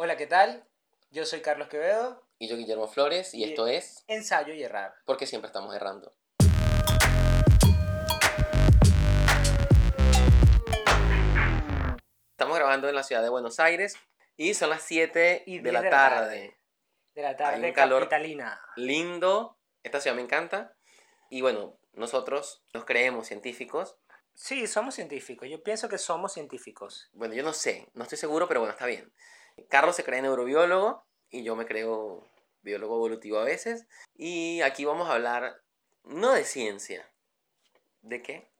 Hola, ¿qué tal? Yo soy Carlos Quevedo. Y yo Guillermo Flores y, Y- esto es Ensayo y errar. Porque siempre estamos errando. Estamos grabando en la ciudad de Buenos Aires y son las 7 Y de 10 la de la tarde. tarde. De la tarde un calor. capitalina. Lindo, esta ciudad me encanta. Y bueno, nosotros nos creemos científicos. Sí, somos científicos. Yo pienso que somos científicos. Bueno, yo no sé, no estoy seguro, pero bueno, está bien. Carlos se cree neurobiólogo y yo me creo biólogo evolutivo a veces. Y aquí vamos a hablar no de ciencia. ¿De qué?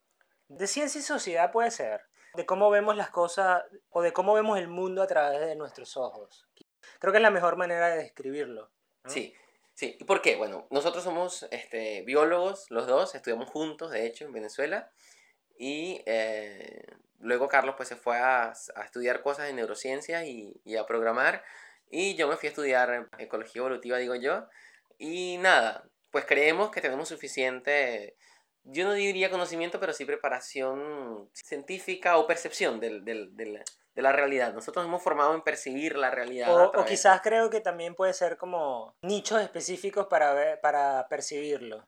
De ciencia y sociedad puede ser. De cómo vemos las cosas o de cómo vemos el mundo a través de nuestros ojos. Creo que es la mejor manera de describirlo. ¿no? Sí, sí. ¿Y por qué? Bueno, nosotros somos este, biólogos, los dos, estudiamos juntos, de hecho, en Venezuela. Y eh, luego Carlos pues se fue a, a estudiar cosas en neurociencias y, y a programar. Y yo me fui a estudiar ecología evolutiva, digo yo. Y nada, pues creemos que tenemos suficiente, yo no diría conocimiento, pero sí preparación científica o percepción del, del- del- de la realidad. Nosotros nos hemos formado en percibir la realidad. O, quizás creo que también puede ser como nichos específicos para, ver, para percibirlo.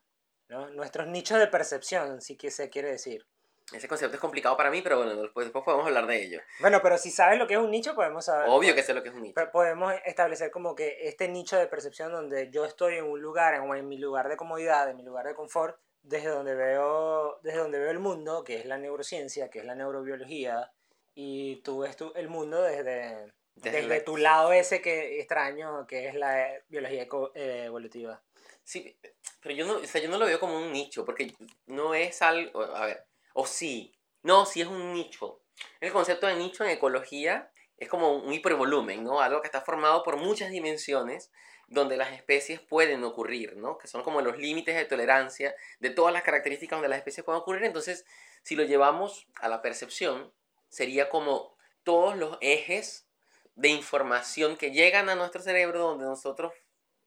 ¿no? Nuestros nichos de percepción, sí que se quiere decir. Ese concepto es complicado para mí, pero bueno, después, después podemos hablar de ello. Bueno, pero si sabes lo que es un nicho, podemos saber. Obvio que sé lo que es un nicho. Pe- Podemos establecer como que este nicho de percepción donde yo estoy en un lugar, en, en mi lugar de comodidad, en mi lugar de confort, desde donde veo, desde donde veo el mundo, que es la neurociencia, que es la neurobiología, y tú ves tu- el mundo desde, Desde desde, tu lado ese que extraño, que es la biología evolutiva. Sí, pero yo no, o sea, yo no lo veo como un nicho, porque no es algo, a ver, o sí, no, sí es un nicho. El concepto de nicho en ecología es como un hipervolumen, ¿no? Algo que está formado por muchas dimensiones donde las especies pueden ocurrir, ¿no? Que son como los límites de tolerancia de todas las características donde las especies pueden ocurrir. Entonces, si lo llevamos a la percepción, sería como todos los ejes de información que llegan a nuestro cerebro donde nosotros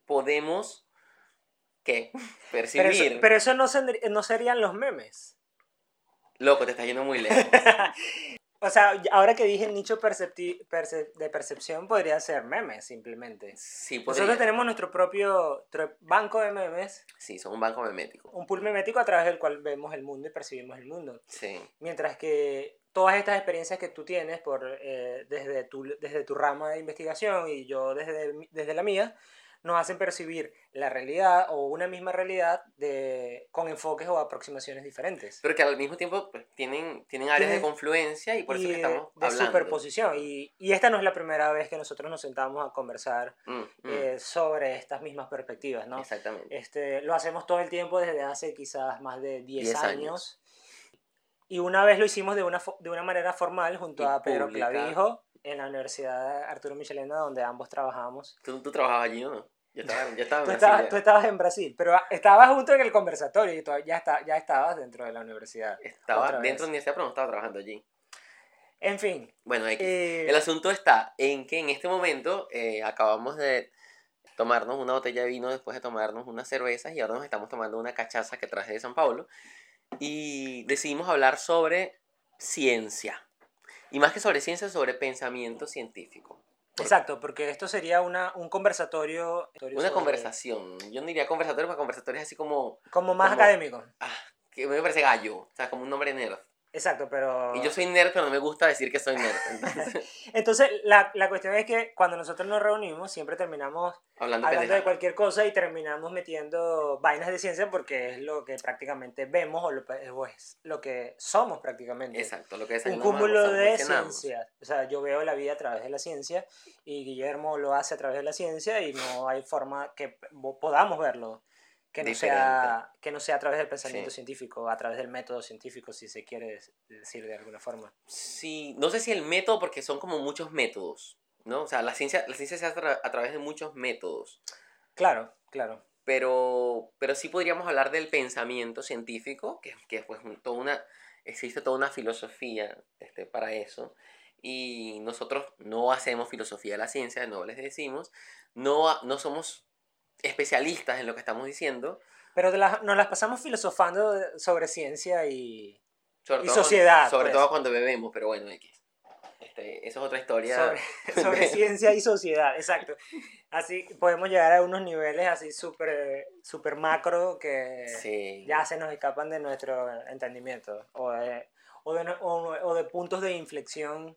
podemos ¿qué? Pero percibir. eso, pero eso no, sendr- no serían los memes. Loco, te está yendo muy lejos. O sea, ahora que dije nicho percepti- perce- de percepción, podría ser memes simplemente. Sí, Nosotros podría. tenemos nuestro propio banco de memes, Sí, son un banco memético. un pool memético a través del cual vemos el mundo y percibimos el mundo. Sí. Mientras que todas estas experiencias que tú tienes por, eh, desde, tu, desde tu rama de investigación y yo desde, desde la mía, nos hacen percibir la realidad o una misma realidad de, con enfoques o aproximaciones diferentes. Pero que al mismo tiempo pues, tienen, tienen áreas de confluencia y por eso y que estamos de hablando. superposición. Y, y esta no es la primera vez que nosotros nos sentamos a conversar Mm, mm, eh, sobre estas mismas perspectivas, ¿no? Exactamente. Este, lo hacemos todo el tiempo desde hace quizás más de 10 10 años. años. Y una vez lo hicimos de una, de una manera formal junto Y a Pedro pública. Clavijo en la Universidad Arturo Michelena, donde ambos trabajamos. ¿Tú, tú trabajabas allí no? Yo estaba, yo estaba en Tú Brasil estabas, tú estabas en Brasil, pero estabas junto en el conversatorio y tú ya, está, ya estabas dentro de la universidad. Estaba dentro vez. de la universidad, pero no estaba trabajando allí. En fin. Bueno, X. eh, El asunto está en que en este momento eh, acabamos de tomarnos una botella de vino después de tomarnos unas cervezas y ahora nos estamos tomando una cachaza que traje de San Paulo y decidimos hablar sobre ciencia. Y más que sobre ciencia, sobre pensamiento científico. Exacto, porque esto sería una, un conversatorio. Una sobre- conversación. Yo no diría conversatorio, porque conversatorio es así como, Como más como- académico. ah, que me parece gallo, o sea, como un nombre nerd. Exacto, pero... Y yo soy nerd, pero no me gusta decir que soy nerd. Entonces, Entonces, la, la cuestión es que cuando nosotros nos reunimos, siempre terminamos hablando, hablando de cualquier cosa y terminamos metiendo vainas de ciencia porque es lo que prácticamente vemos o lo, o es lo que somos prácticamente. Exacto, lo que Un desayunamos, cúmulo de cenamos. ciencia. O sea, yo veo la vida a través de la ciencia y Guillermo lo hace a través de la ciencia y no hay forma que po- podamos verlo que no, sea, que no sea a través del pensamiento Sí. científico, a través del método científico, si se quiere decir de alguna forma. Sí, no sé si el método, porque son como muchos métodos, ¿no? O sea, la ciencia, la ciencia se hace a tra- a través de muchos métodos, Claro, claro. pero, pero sí podríamos hablar del pensamiento científico, que, que pues toda una, existe toda una filosofía este, para eso, y nosotros no hacemos filosofía de la ciencia, nuevo les decimos, no, no somos especialistas en lo que estamos diciendo, Pero las- nos las pasamos filosofando sobre ciencia y... sobre Y cuando- sociedad, sobre pues. todo cuando bebemos, pero bueno, X. Este, eso es otra historia. Sobre, sobre ciencia y sociedad, exacto. Así podemos llegar a unos niveles así súper super macro que Sí. ya se nos escapan de nuestro entendimiento o de, o de, o de puntos de inflexión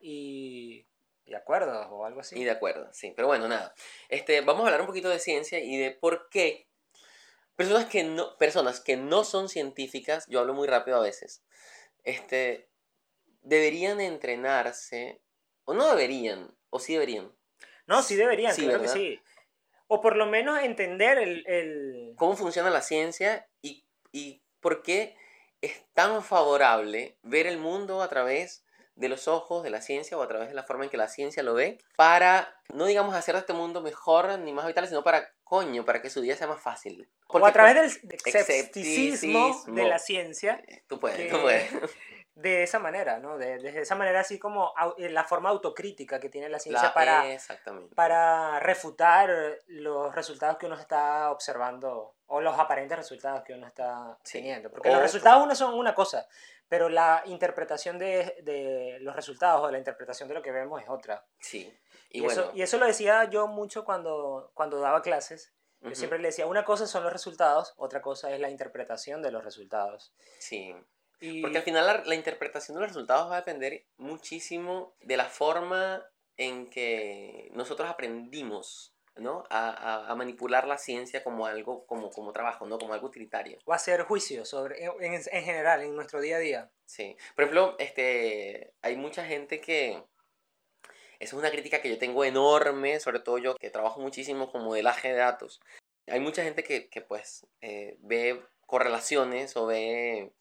y, y acuerdos o algo así. Y de acuerdo, sí. Pero bueno, nada. Este, vamos a hablar un poquito de ciencia y de por qué personas que no, personas que no son científicas, yo hablo muy rápido a veces, este, deberían entrenarse, o no deberían, o sí deberían. No, sí deberían, Sí, claro ¿verdad? que sí. O por lo menos entender el... el... cómo funciona la ciencia y, y por qué es tan favorable ver el mundo a través de los ojos de la ciencia o a través de la forma en que la ciencia lo ve para, no digamos hacer de este mundo mejor ni más vital, sino para, coño, para que su día sea más fácil. o Porque, a través del escepticismo escepticismo. de la ciencia, Tú puedes, que- tú puedes. de esa manera, ¿no? De, de esa manera así como eh, la forma autocrítica que tiene la ciencia La- para, para refutar los resultados que uno está observando o los aparentes resultados que uno está Sí. teniendo. Porque O- los resultados uno son una cosa, pero la interpretación de, de los resultados o la interpretación de lo que vemos es otra. Sí. Y, Y, bueno, eso, y eso lo decía yo mucho cuando, cuando daba clases. Yo ujú, siempre le decía, una cosa son los resultados, otra cosa es la interpretación de los resultados. sí. Y, Porque al final la, la interpretación de los resultados va a depender muchísimo de la forma en que nosotros aprendimos ¿no? a, a- a manipular la ciencia como algo, como, como trabajo, ¿no? como algo utilitario. o hacer juicios sobre, en, en- en general, en nuestro día a día. Sí. Por ejemplo, este, hay mucha gente que... Esa es una crítica que yo tengo enorme, sobre todo yo que trabajo muchísimo con modelaje de datos. Hay mucha gente que, que pues eh, ve correlaciones o ve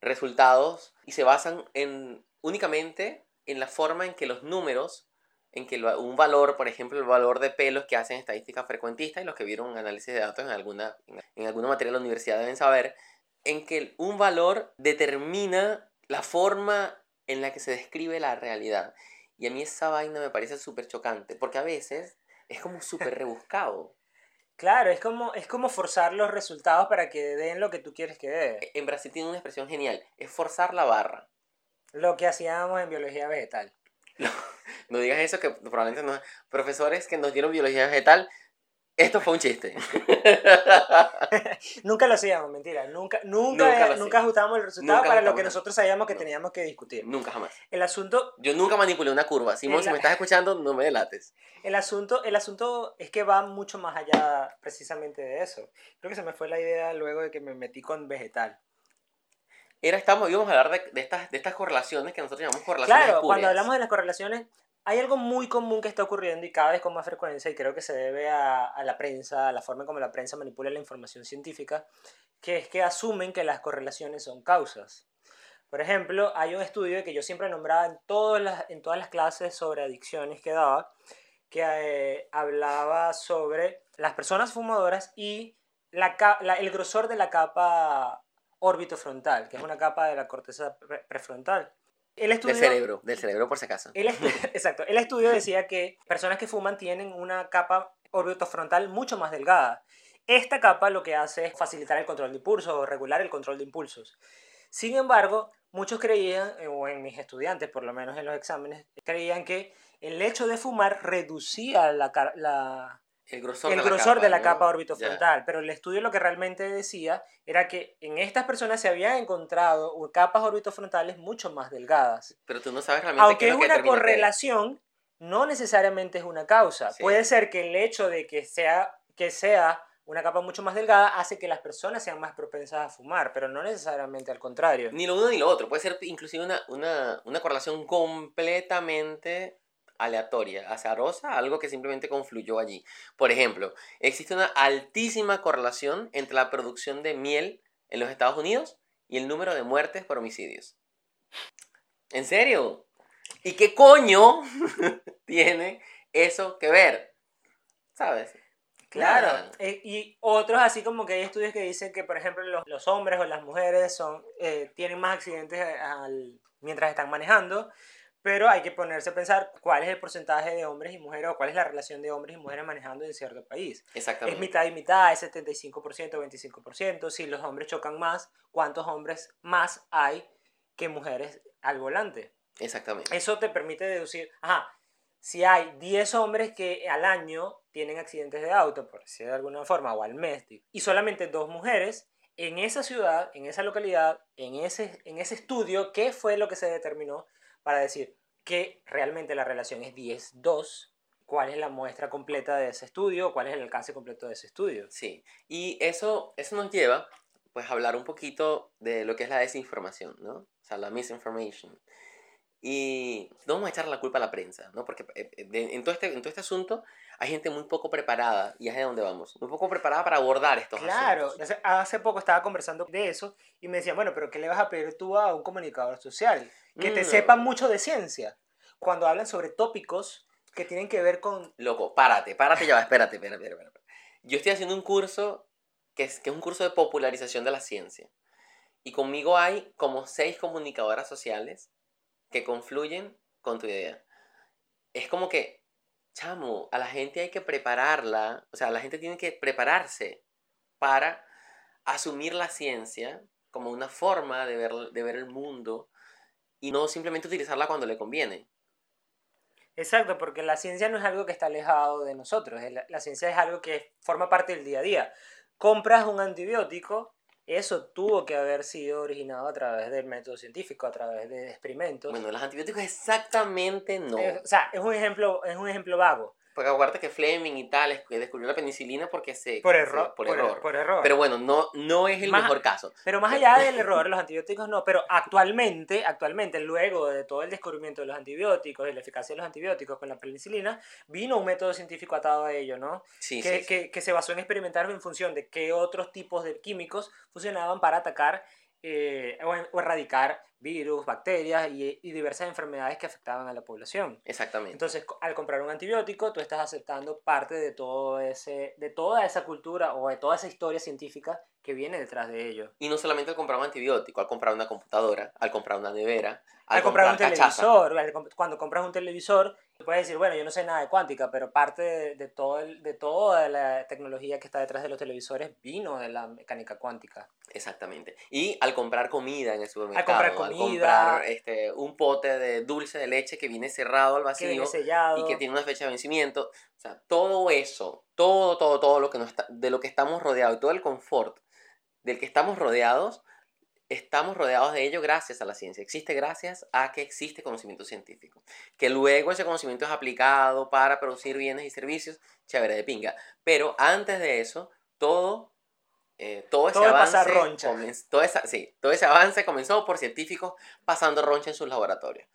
resultados y se basan en únicamente en la forma en que los números, en que lo- un valor, por ejemplo, el valor de pelos que hacen estadística frecuentista y los que vieron análisis de datos en alguna, en, en alguna materia de la universidad deben saber, en que un valor determina la forma en la que se describe la realidad. Y a mí esa vaina me parece súper chocante, porque a veces es como súper rebuscado. Claro, es como, es como forzar los resultados para que den lo que tú quieres que dé. En Brasil tiene una expresión genial, es forzar la barra. Lo que hacíamos en biología vegetal. No digas eso que probablemente no... Profesores que nos dieron biología vegetal, esto fue un chiste. Nunca lo hacíamos, mentira. Nunca, Nunca nunca, ajustábamos el resultado Nunca para lo que nosotros sabíamos que No. teníamos que discutir. Nunca jamás. El asunto, Yo nunca manipulé una curva. Simón, si me estás escuchando, no me delates. el, asunto, el asunto es que va mucho más allá precisamente de eso. Creo que se me fue la idea luego de que me metí con vegetal. Era, estamos, íbamos a hablar de, de estas, de estas correlaciones que nosotros llamamos correlaciones Claro, cuando hablamos de las correlaciones, hay algo muy común que está ocurriendo y cada vez con más frecuencia, y creo que se debe a, a la prensa, a la forma como la prensa manipula la información científica, que es que asumen que las correlaciones son causas. Por ejemplo, hay un estudio que yo siempre nombraba en todas las, en todas las clases sobre adicciones que daba, que eh, hablaba sobre las personas fumadoras y la, la- el grosor de la capa orbitofrontal, que es una capa de la corteza pre- prefrontal. El estudio, Del cerebro, del cerebro por si acaso. el exacto. El estudio decía que personas que fuman tienen una capa orbitofrontal mucho más delgada. Esta capa lo que hace es facilitar el control de impulsos o regular el control de impulsos. Sin embargo, muchos creían, eh, o en mis estudiantes, por lo menos en los exámenes, creían que el hecho de fumar reducía la- El grosor, el de, la grosor capa, de la. Pero el estudio lo que realmente decía era que en estas personas se habían encontrado capas orbitofrontales mucho más delgadas. Pero tú no sabes realmente qué Aunque es es que una qué. correlación, no necesariamente es una causa. Sí. Puede ser que el hecho de que sea, que sea una capa mucho más delgada hace que las personas sean más propensas a fumar, pero no necesariamente al contrario. Ni lo uno ni lo otro. Puede ser inclusive una, una, una correlación completamente aleatoria, azarosa, algo que simplemente confluyó allí. Por ejemplo, existe una altísima correlación entre la producción de miel en los Estados Unidos y el número de muertes por homicidios. ¿En serio? ¿Y qué coño tiene eso que ver? ¿Sabes? Claro. Eh, y otros, así como que hay estudios que dicen que, por ejemplo, los, los hombres o las mujeres son, eh, tienen más accidentes al- mientras están manejando, pero hay que ponerse a pensar cuál es el porcentaje de hombres y mujeres o cuál es la relación de hombres y mujeres manejando en cierto país. Es Exactamente. mitad y mitad, es 75%, 25%. Si los hombres chocan más, ¿cuántos hombres más hay que mujeres al volante? Exactamente. Eso te permite deducir, ajá, si hay 10 hombres que al año tienen accidentes de auto, por decirlo de alguna forma, o al mes, y solamente dos mujeres, en esa ciudad, en esa localidad, en ese, en ese estudio, ¿qué fue lo que se determinó para decir que realmente la relación es 10-2? ¿Cuál es la muestra completa de ese estudio? ¿Cuál es el alcance completo de ese estudio? Sí, y eso, eso nos lleva pues a hablar un poquito de lo que es la desinformación, ¿no? O sea, la misinformation. Y no vamos a echar la culpa a la prensa, ¿no? Porque eh, eh, en, todo este, en todo este asunto hay gente muy poco preparada, y es de donde vamos, muy poco preparada para abordar estos claro, asuntos. Claro, hace poco estaba conversando de eso y me decían, bueno, pero ¿qué le vas a pedir tú a un comunicador social? Que te mm. sepa mucho de ciencia. Cuando hablan sobre tópicos que tienen que ver con... Loco, párate, párate ya, espérate, espérate, espérate. Yo estoy haciendo un curso que es, que es un curso de popularización de la ciencia. Y conmigo hay como seis comunicadoras sociales que confluyen con tu idea. Es como que, chamo, a la gente hay que prepararla, o sea, la gente tiene que prepararse para asumir la ciencia como una forma de ver, de ver el mundo y no simplemente utilizarla cuando le conviene. Exacto, porque la ciencia no es algo que está alejado de nosotros, la ciencia es algo que forma parte del día a día. Compras un antibiótico eso tuvo que haber sido originado a través del método científico, a través de experimentos. Bueno, los antibióticos exactamente no. o sea, es un ejemplo, es un ejemplo vago. Porque acuérdate que Fleming y tal descubrió la penicilina porque se... Por error. por, error. por, error. Pero bueno, no, no es el mejor caso. Pero más allá del error, los antibióticos no. Pero actualmente, actualmente, luego de todo el descubrimiento de los antibióticos y la eficacia de los antibióticos con la penicilina, vino un método científico atado a ello, ¿no? Sí, que, sí, que, que se basó en experimentar en función de qué otros tipos de químicos funcionaban para atacar eh, o, erradicar virus, bacterias y, diversas enfermedades que afectaban a la población. Exactamente. Entonces, al comprar un antibiótico, tú estás aceptando parte de, todo ese, de toda esa cultura o de toda esa historia científica que viene detrás de ello. Y no solamente al comprar un antibiótico, al comprar una computadora, al comprar una nevera, al, comprar, un televisor. Cuando compras un televisor, puedes decir, bueno, yo no sé nada de cuántica, pero parte de, de, todo el, de toda la tecnología que está detrás de los televisores vino de la mecánica cuántica. Exactamente. Y al comprar comida en el supermercado, al comprar, comida, al este, un pote de dulce de leche que viene cerrado al vacío y que tiene una fecha de vencimiento, o sea, todo eso, todo, todo, todo lo que nos está, de lo que estamos rodeados y todo el confort del que estamos rodeados, estamos rodeados de ello gracias a la ciencia. Existe gracias a que existe conocimiento científico. Que luego ese conocimiento es aplicado para producir bienes y servicios, chévere de pinga. Pero antes de eso, todo, eh, todo ese avance. Roncha. todo, sí, todo ese avance comenzó por científicos pasando roncha en sus laboratorios.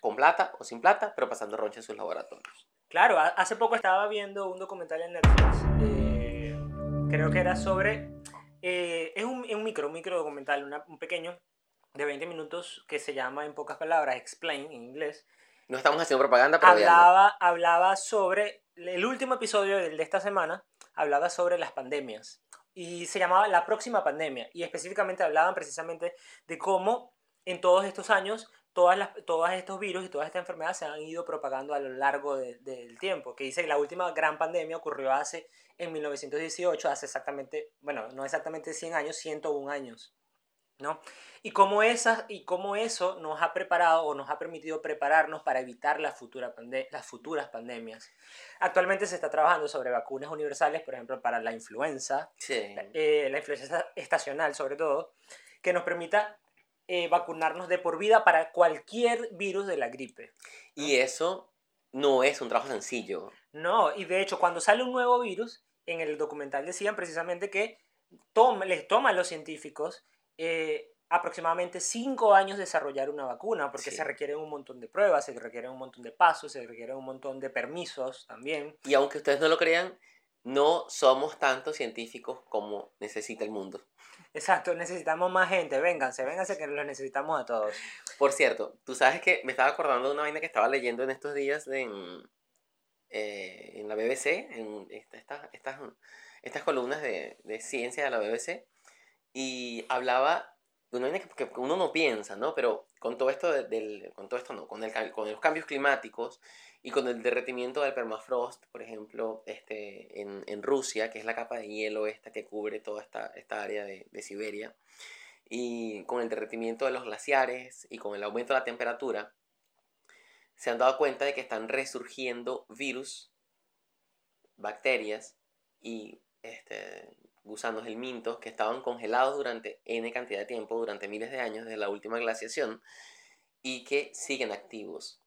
Con plata o sin plata, pero pasando roncha en sus laboratorios. Claro, hace poco estaba viendo un documental en Netflix. Eh, creo que era sobre eh, es, un, un, micro, un micro documental, un pequeño, de 20 minutos, que se llama, en pocas palabras, Explain, en inglés. No estamos haciendo propaganda, pero hablaba, hablaba sobre, el último episodio de esta semana, hablaba sobre las pandemias. Y se llamaba La próxima pandemia. Y específicamente hablaban precisamente de cómo en todos estos años todas las, todos estos virus y todas estas enfermedades se han ido propagando a lo largo del tiempo. Que dice que la última gran pandemia ocurrió hace, en 1918, hace exactamente, bueno, no exactamente 100 años, 101 años. ¿no? Y cómo, esas, y cómo eso nos ha preparado o nos ha permitido prepararnos para evitar la futura las futuras pandemias. Actualmente se está trabajando sobre vacunas universales, por ejemplo, para la influenza, eh, la influenza estacional sobre todo, que nos permita eh, vacunarnos de por vida para cualquier virus de la gripe. Y eso no es un trabajo sencillo. No, y de hecho cuando sale un nuevo virus, en el documental decían precisamente que les toma a los científicos eh, aproximadamente cinco años desarrollar una vacuna, porque se requieren un montón de pruebas, se requieren un montón de pasos, se requieren un montón de permisos también. Y aunque ustedes no lo crean, no somos tantos científicos como necesita el mundo. Exacto, necesitamos más gente. Vénganse, vénganse que los necesitamos a todos. Por cierto, tú sabes que me estaba acordando de una vaina que estaba leyendo en estos días en, eh, la BBC, en estas, estas, estas columnas de, de, ciencia de la BBC, y hablaba una vaina que, uno no piensa, ¿no? Pero con todo esto, del, con todo esto no, con, el, con los cambios climáticos y con el derretimiento del permafrost, por ejemplo, este, en, en, Rusia, que es la capa de hielo esta que cubre toda esta, esta área de, de, Siberia, y con el derretimiento de los glaciares y con el aumento de la temperatura, se han dado cuenta de que están resurgiendo virus, bacterias y este, gusanos helmintos que estaban congelados durante N cantidad de tiempo, durante miles de años desde la última glaciación, y que siguen activos.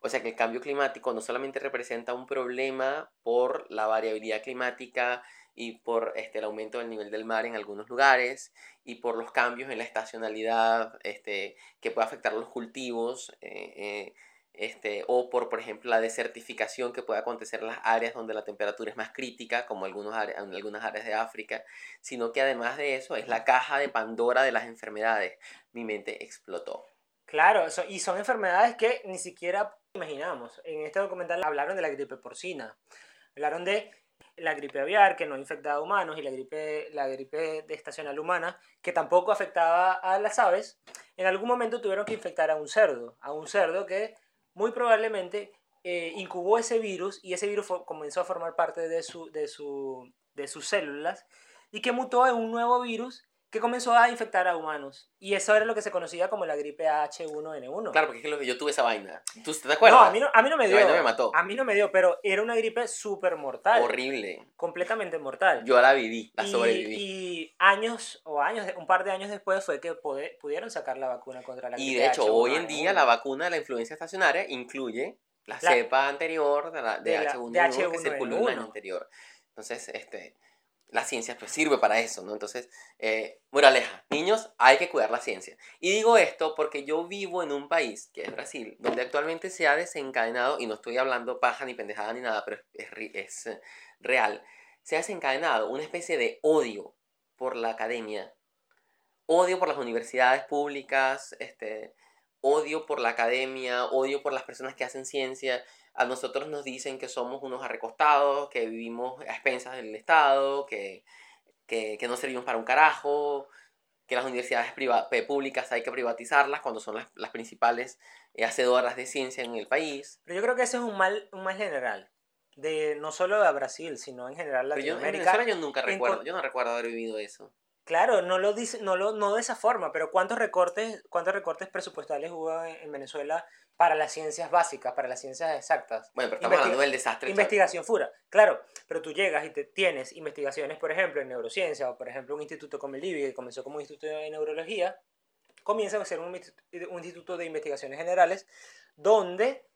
O sea que el cambio climático no solamente representa un problema por la variabilidad climática y por este, el aumento del nivel del mar en algunos lugares y por los cambios en la estacionalidad este, que puede afectar los cultivos eh, eh, este, o por, por ejemplo, la desertificación que puede acontecer en las áreas donde la temperatura es más crítica, como algunos en algunas áreas de África, sino que además de eso es la caja de Pandora de las enfermedades. Mi mente explotó. Claro, y son enfermedades que ni siquiera imaginamos. En este documental hablaron de la gripe porcina, hablaron de la gripe aviar, que no infectaba a humanos, y la gripe, la gripe estacional humana, que tampoco afectaba a las aves, en algún momento tuvieron que infectar a un cerdo, a un cerdo que muy probablemente eh, incubó ese virus y ese virus comenzó a formar parte de, su, de, su, de sus células y que mutó en un nuevo virus que comenzó a infectar a humanos. Y eso era lo que se conocía como la gripe H1N1. Claro, porque es lo que yo tuve esa vaina. ¿Tú te acuerdas? No, a mí no, a mí no me dio. La vaina me mató. A mí no me dio, pero era una gripe súper mortal. Horrible. Completamente mortal. Yo la viví, la y, sobreviví. Y años, o años, un par de años después fue que pudieron sacar la vacuna contra la gripe Y de hecho, hoy en día la vacuna de la influencia estacionaria incluye la, cepa anterior de, la, de, H1N1 que circuló el año anterior. Entonces, este la ciencia pues sirve para eso, ¿no? Entonces, eh, moraleja, niños, hay que cuidar la ciencia. Y digo esto porque yo vivo en un país, que es Brasil, donde actualmente se ha desencadenado, y no estoy hablando paja ni pendejada ni nada, pero es, es, eh, real, se ha desencadenado una especie de odio por la academia, odio por las universidades públicas, este, odio por la academia, odio por las personas que hacen ciencia, a nosotros nos dicen que somos unos arrecostados, que vivimos a expensas del Estado, que, que, que no servimos para un carajo, que las universidades públicas hay que privatizarlas cuando son las, las principales eh, hacedoras de ciencia en el país. Pero yo creo que ese es un mal, un mal general. De, no solo de Brasil, sino en general Latinoamérica. Pero yo, yo nunca recuerdo, yo no recuerdo haber vivido eso. Claro, no lo dice, no lo, no de esa forma, pero ¿cuántos recortes, cuántos recortes presupuestales hubo en Venezuela para las ciencias básicas, para las ciencias exactas. Bueno, pero estamos hablando del desastre. Investigación fura. Claro, pero tú llegas y te, tienes investigaciones, por ejemplo, en neurociencia, o por ejemplo un instituto como el IBI, que comenzó como un instituto de neurología, comienza a ser un, un instituto de investigaciones generales, donde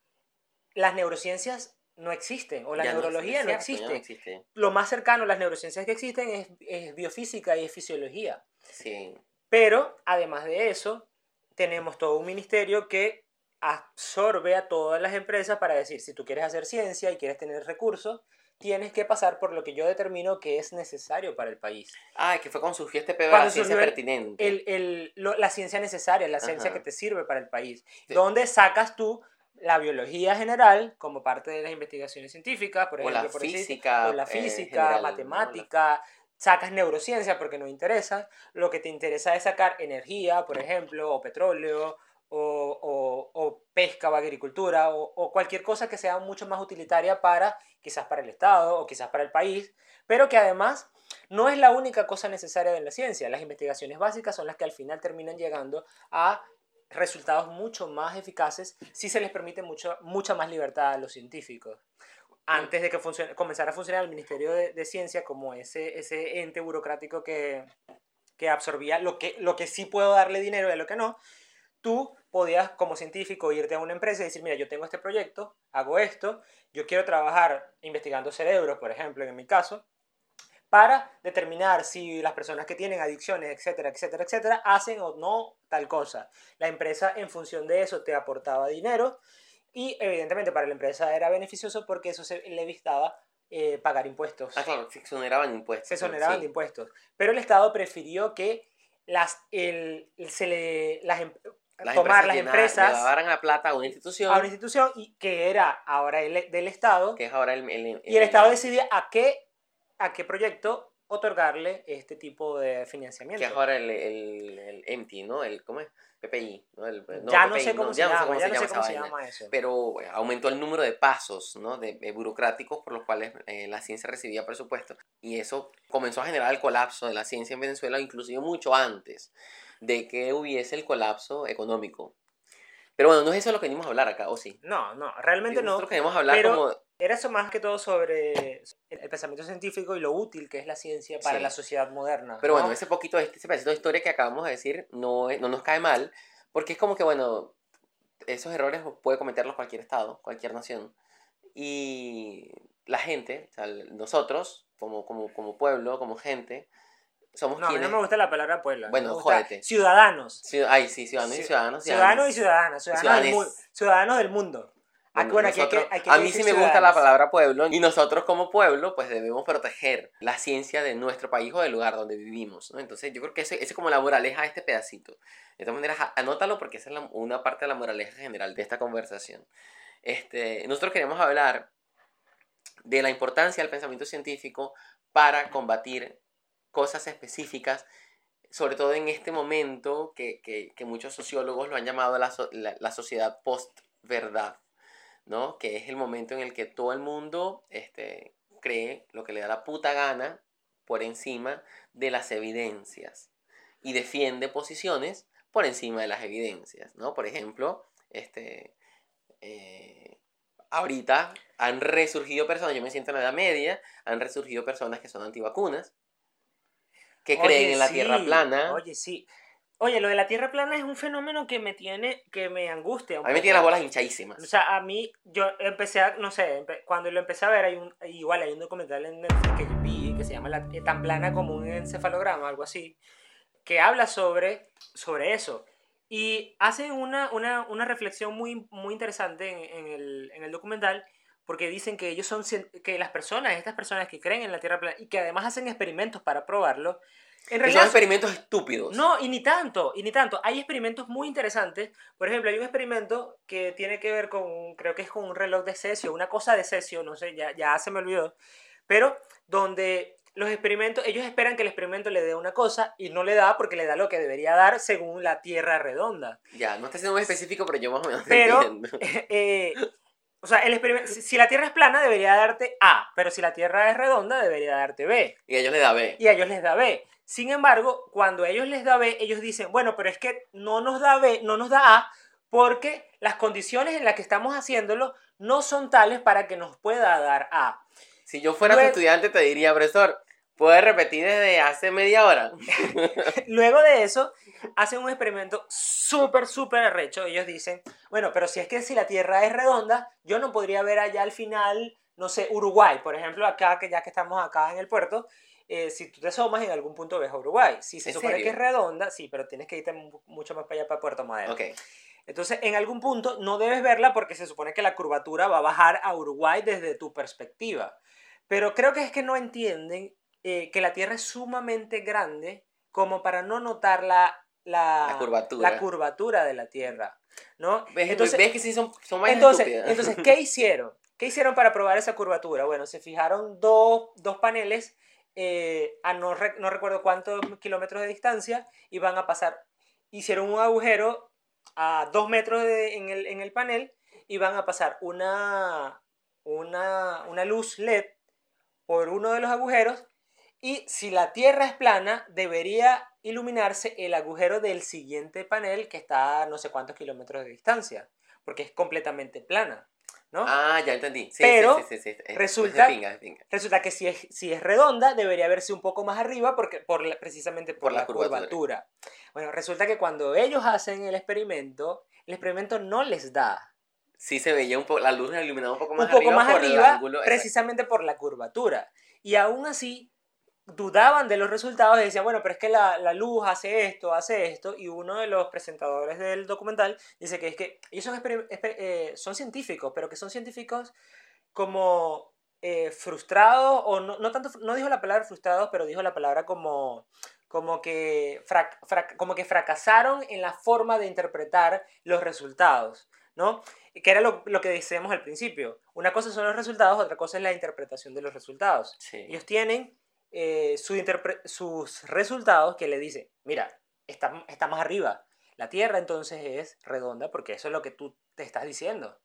las neurociencias no existen, o la neurología no, existe. Lo más cercano a las neurociencias que existen es, es biofísica y es fisiología. Sí. Pero, además de eso, tenemos todo un ministerio que absorbe a todas las empresas para decir, si tú quieres hacer ciencia y quieres tener recursos, tienes que pasar por lo que yo determino que es necesario para el país. Ah, que fue cuando surgió este pedo de la ciencia pertinente. El, el, la ciencia necesaria, la ciencia que te sirve para el país. Donde sacas tú la biología general como parte de las investigaciones científicas, por ejemplo, o la física, o la física, matemática, sacas neurociencia porque no interesa, lo que te interesa es sacar energía, por ejemplo, o petróleo, o, o, pesca o agricultura o, o, cualquier cosa que sea mucho más utilitaria para quizás para el Estado o quizás para el país, pero que además no es la única cosa necesaria de la ciencia. Las investigaciones básicas son las que al final terminan llegando a resultados mucho más eficaces si se les permite mucho, mucha más libertad a los científicos. Antes de que comenzara a funcionar el Ministerio de, de, Ciencia como ese, ese ente burocrático que, que absorbía lo que, lo que sí puedo darle dinero y lo que no, tú podías como científico irte a una empresa y decir, mira, yo tengo este proyecto, hago esto, yo quiero trabajar investigando cerebros, por ejemplo, en mi caso, para determinar si las personas que tienen adicciones, etcétera, etcétera, etcétera, hacen o no tal cosa. La empresa en función de eso te aportaba dinero y evidentemente para la empresa era beneficioso porque eso se le evitaba eh, pagar impuestos. Ah, claro, se exoneraban impuestos. Se exoneraban de impuestos. Pero el Estado prefirió que las, el, se le, las, em, tomar las empresas llevaran la plata a una institución a una institución y que era ahora el, del Estado que es ahora el, el, y el Estado decidía a qué a qué proyecto otorgarle este tipo de financiamiento que es ahora el, el, EMTI ¿no? el ¿cómo es? PPI ¿no? ya no sé cómo se llama ya no sé cómo se llama eso pero aumentó el número de pasos ¿no? de, burocráticos por los cuales eh, la ciencia recibía presupuesto y eso comenzó a generar el colapso de la ciencia en Venezuela inclusive mucho antes de que hubiese el colapso económico. Pero bueno, no es eso lo que venimos a hablar acá, ¿o sí? No, no, realmente no. Nosotros queremos hablar pero- como... Era eso más que todo sobre el pensamiento científico y lo útil que es la ciencia para Sí. la sociedad moderna. Pero ¿no? bueno, ese poquito, este- ese pedacito de historia que acabamos de decir no, no nos cae mal, porque es como que, bueno, esos errores puede cometerlos cualquier estado, cualquier nación. Y la gente, o sea, nosotros, como, como, como pueblo, como gente, somos No, quienes... no me gusta la palabra pueblo. Bueno, jódete. Ciudadanos. Ciu- Ay, sí, ciudadanos y Ci- ciudadanos. Ciudadanos y ciudadanas. Ciudadanos del, mu- Ciudadanes. ciudadanos del mundo. Aquí, bueno, aquí hay que- nosotros- hay que a mí sí me gusta la ciudadanos. palabra pueblo y nosotros como pueblo pues debemos proteger la ciencia de nuestro país o del lugar donde vivimos, ¿no? Entonces yo creo que esa es como la moraleja de este pedacito. De todas maneras, anótalo porque esa es la- una parte de la moraleja general de esta conversación. Este, nosotros queremos hablar de la importancia del pensamiento científico para combatir cosas específicas, sobre todo en este momento que, que- que muchos sociólogos lo han llamado la, so- la- la sociedad post-verdad, ¿no? Que es el momento en el que todo el mundo este, cree lo que le da la puta gana por encima de las evidencias y defiende posiciones por encima de las evidencias, ¿no? Por ejemplo, este, eh, ahorita han resurgido personas, yo me siento en la Edad Media, han resurgido personas que son antivacunas, que Oye, creen en la sí, Tierra plana. Oye, sí. Oye, lo de la Tierra plana es un fenómeno que me tiene, que me angustia. a mí me poco. tienen las bolas hinchadísimas. O sea, a mí, yo empecé a, no sé, cuando lo empecé a ver, hay un, igual hay un documental en Netflix que yo vi que se llama la, eh, Tan plana como un encefalograma, algo así, que habla sobre, sobre eso. Y hacen una, una, una reflexión muy, muy interesante en, en el, en el documental, porque dicen que ellos son, que las personas, estas personas que creen en la Tierra plana y que además hacen experimentos para probarlo, en Que son realidad experimentos estúpidos. no, y ni tanto, y ni tanto. Hay experimentos muy interesantes. Por ejemplo, hay un experimento que tiene que ver con, creo que es con un reloj de cesio, una cosa de cesio, no sé, ya, ya se me olvidó. Pero donde los experimentos, ellos esperan que el experimento le dé una cosa y no le da porque le da lo que debería dar según la Tierra redonda. Ya, no está siendo muy específico, pero yo más o menos Pero, entiendo. eh, o sea, el experimento, si la Tierra es plana debería darte A, pero si la Tierra es redonda debería darte B. Y a ellos les da B. y a ellos les da B. Sin embargo, cuando a ellos les da B, ellos dicen, bueno, pero es que no nos da B, no nos da A, porque las condiciones en las que estamos haciéndolo no son tales para que nos pueda dar A. Si yo fuera Luego- estudiante, te diría, profesor, ¿puedes repetir desde hace media hora? Luego de eso, hacen un experimento súper, súper arrecho. Ellos dicen, bueno, pero si es que si la Tierra es redonda, yo no podría ver allá al final, no sé, Uruguay, por ejemplo, acá, que ya que estamos acá en el puerto, eh, si tú te asomas en algún punto ves a Uruguay. Si se ¿En supone serio? que es redonda, sí, pero tienes que irte mu- mucho más para allá, para Puerto Madero. Entonces, en algún punto no debes verla porque se supone que la curvatura va a bajar a Uruguay desde tu perspectiva. Pero creo que es que no entienden eh, que la Tierra es sumamente grande como para no notar la, la, La curvatura. la curvatura de la Tierra. ¿no? ¿Ves, Entonces, ves que sí son, son más entonces, estúpidas? entonces, ¿qué hicieron? ¿Qué hicieron para probar esa curvatura? Bueno, se fijaron dos, dos paneles eh, a no, no recuerdo cuántos kilómetros de distancia y van a pasar. Hicieron un agujero a dos metros en, el, en el panel y van a pasar una, una, una luz LED por uno de los agujeros y si la Tierra es plana debería iluminarse el agujero del siguiente panel que está a no sé cuántos kilómetros de distancia porque es completamente plana. ¿No? Ah, ya entendí. Sí, Pero sí, sí, resulta- pinga, pinga. Resulta que si es, si es redonda, debería verse un poco más arriba porque, por la- precisamente por, Por la la, curvatura. curvatura. Bueno, resulta que cuando ellos hacen el experimento, el experimento no les da. Sí se veía un poco, la luz iluminaba un poco más un poco arriba más por el arriba, ángulo, precisamente por la curvatura. Y aún así, dudaban de los resultados y decían, bueno, pero es que la, la luz hace esto, hace esto. Y uno de los presentadores del documental dice que es que ellos son, eh, son científicos, pero que son científicos como eh, frustrados, o no, no tanto, no dijo la palabra frustrados, pero dijo la palabra como, como, que frac- frac- como que fracasaron en la forma de interpretar los resultados, ¿no? Que era lo, lo que decíamos al principio. Una cosa son los resultados, otra cosa es la interpretación de los resultados. Sí. Ellos tienen eh, su sus resultados que le dicen, mira, está, está más arriba. La Tierra entonces es redonda porque eso es lo que tú te estás diciendo.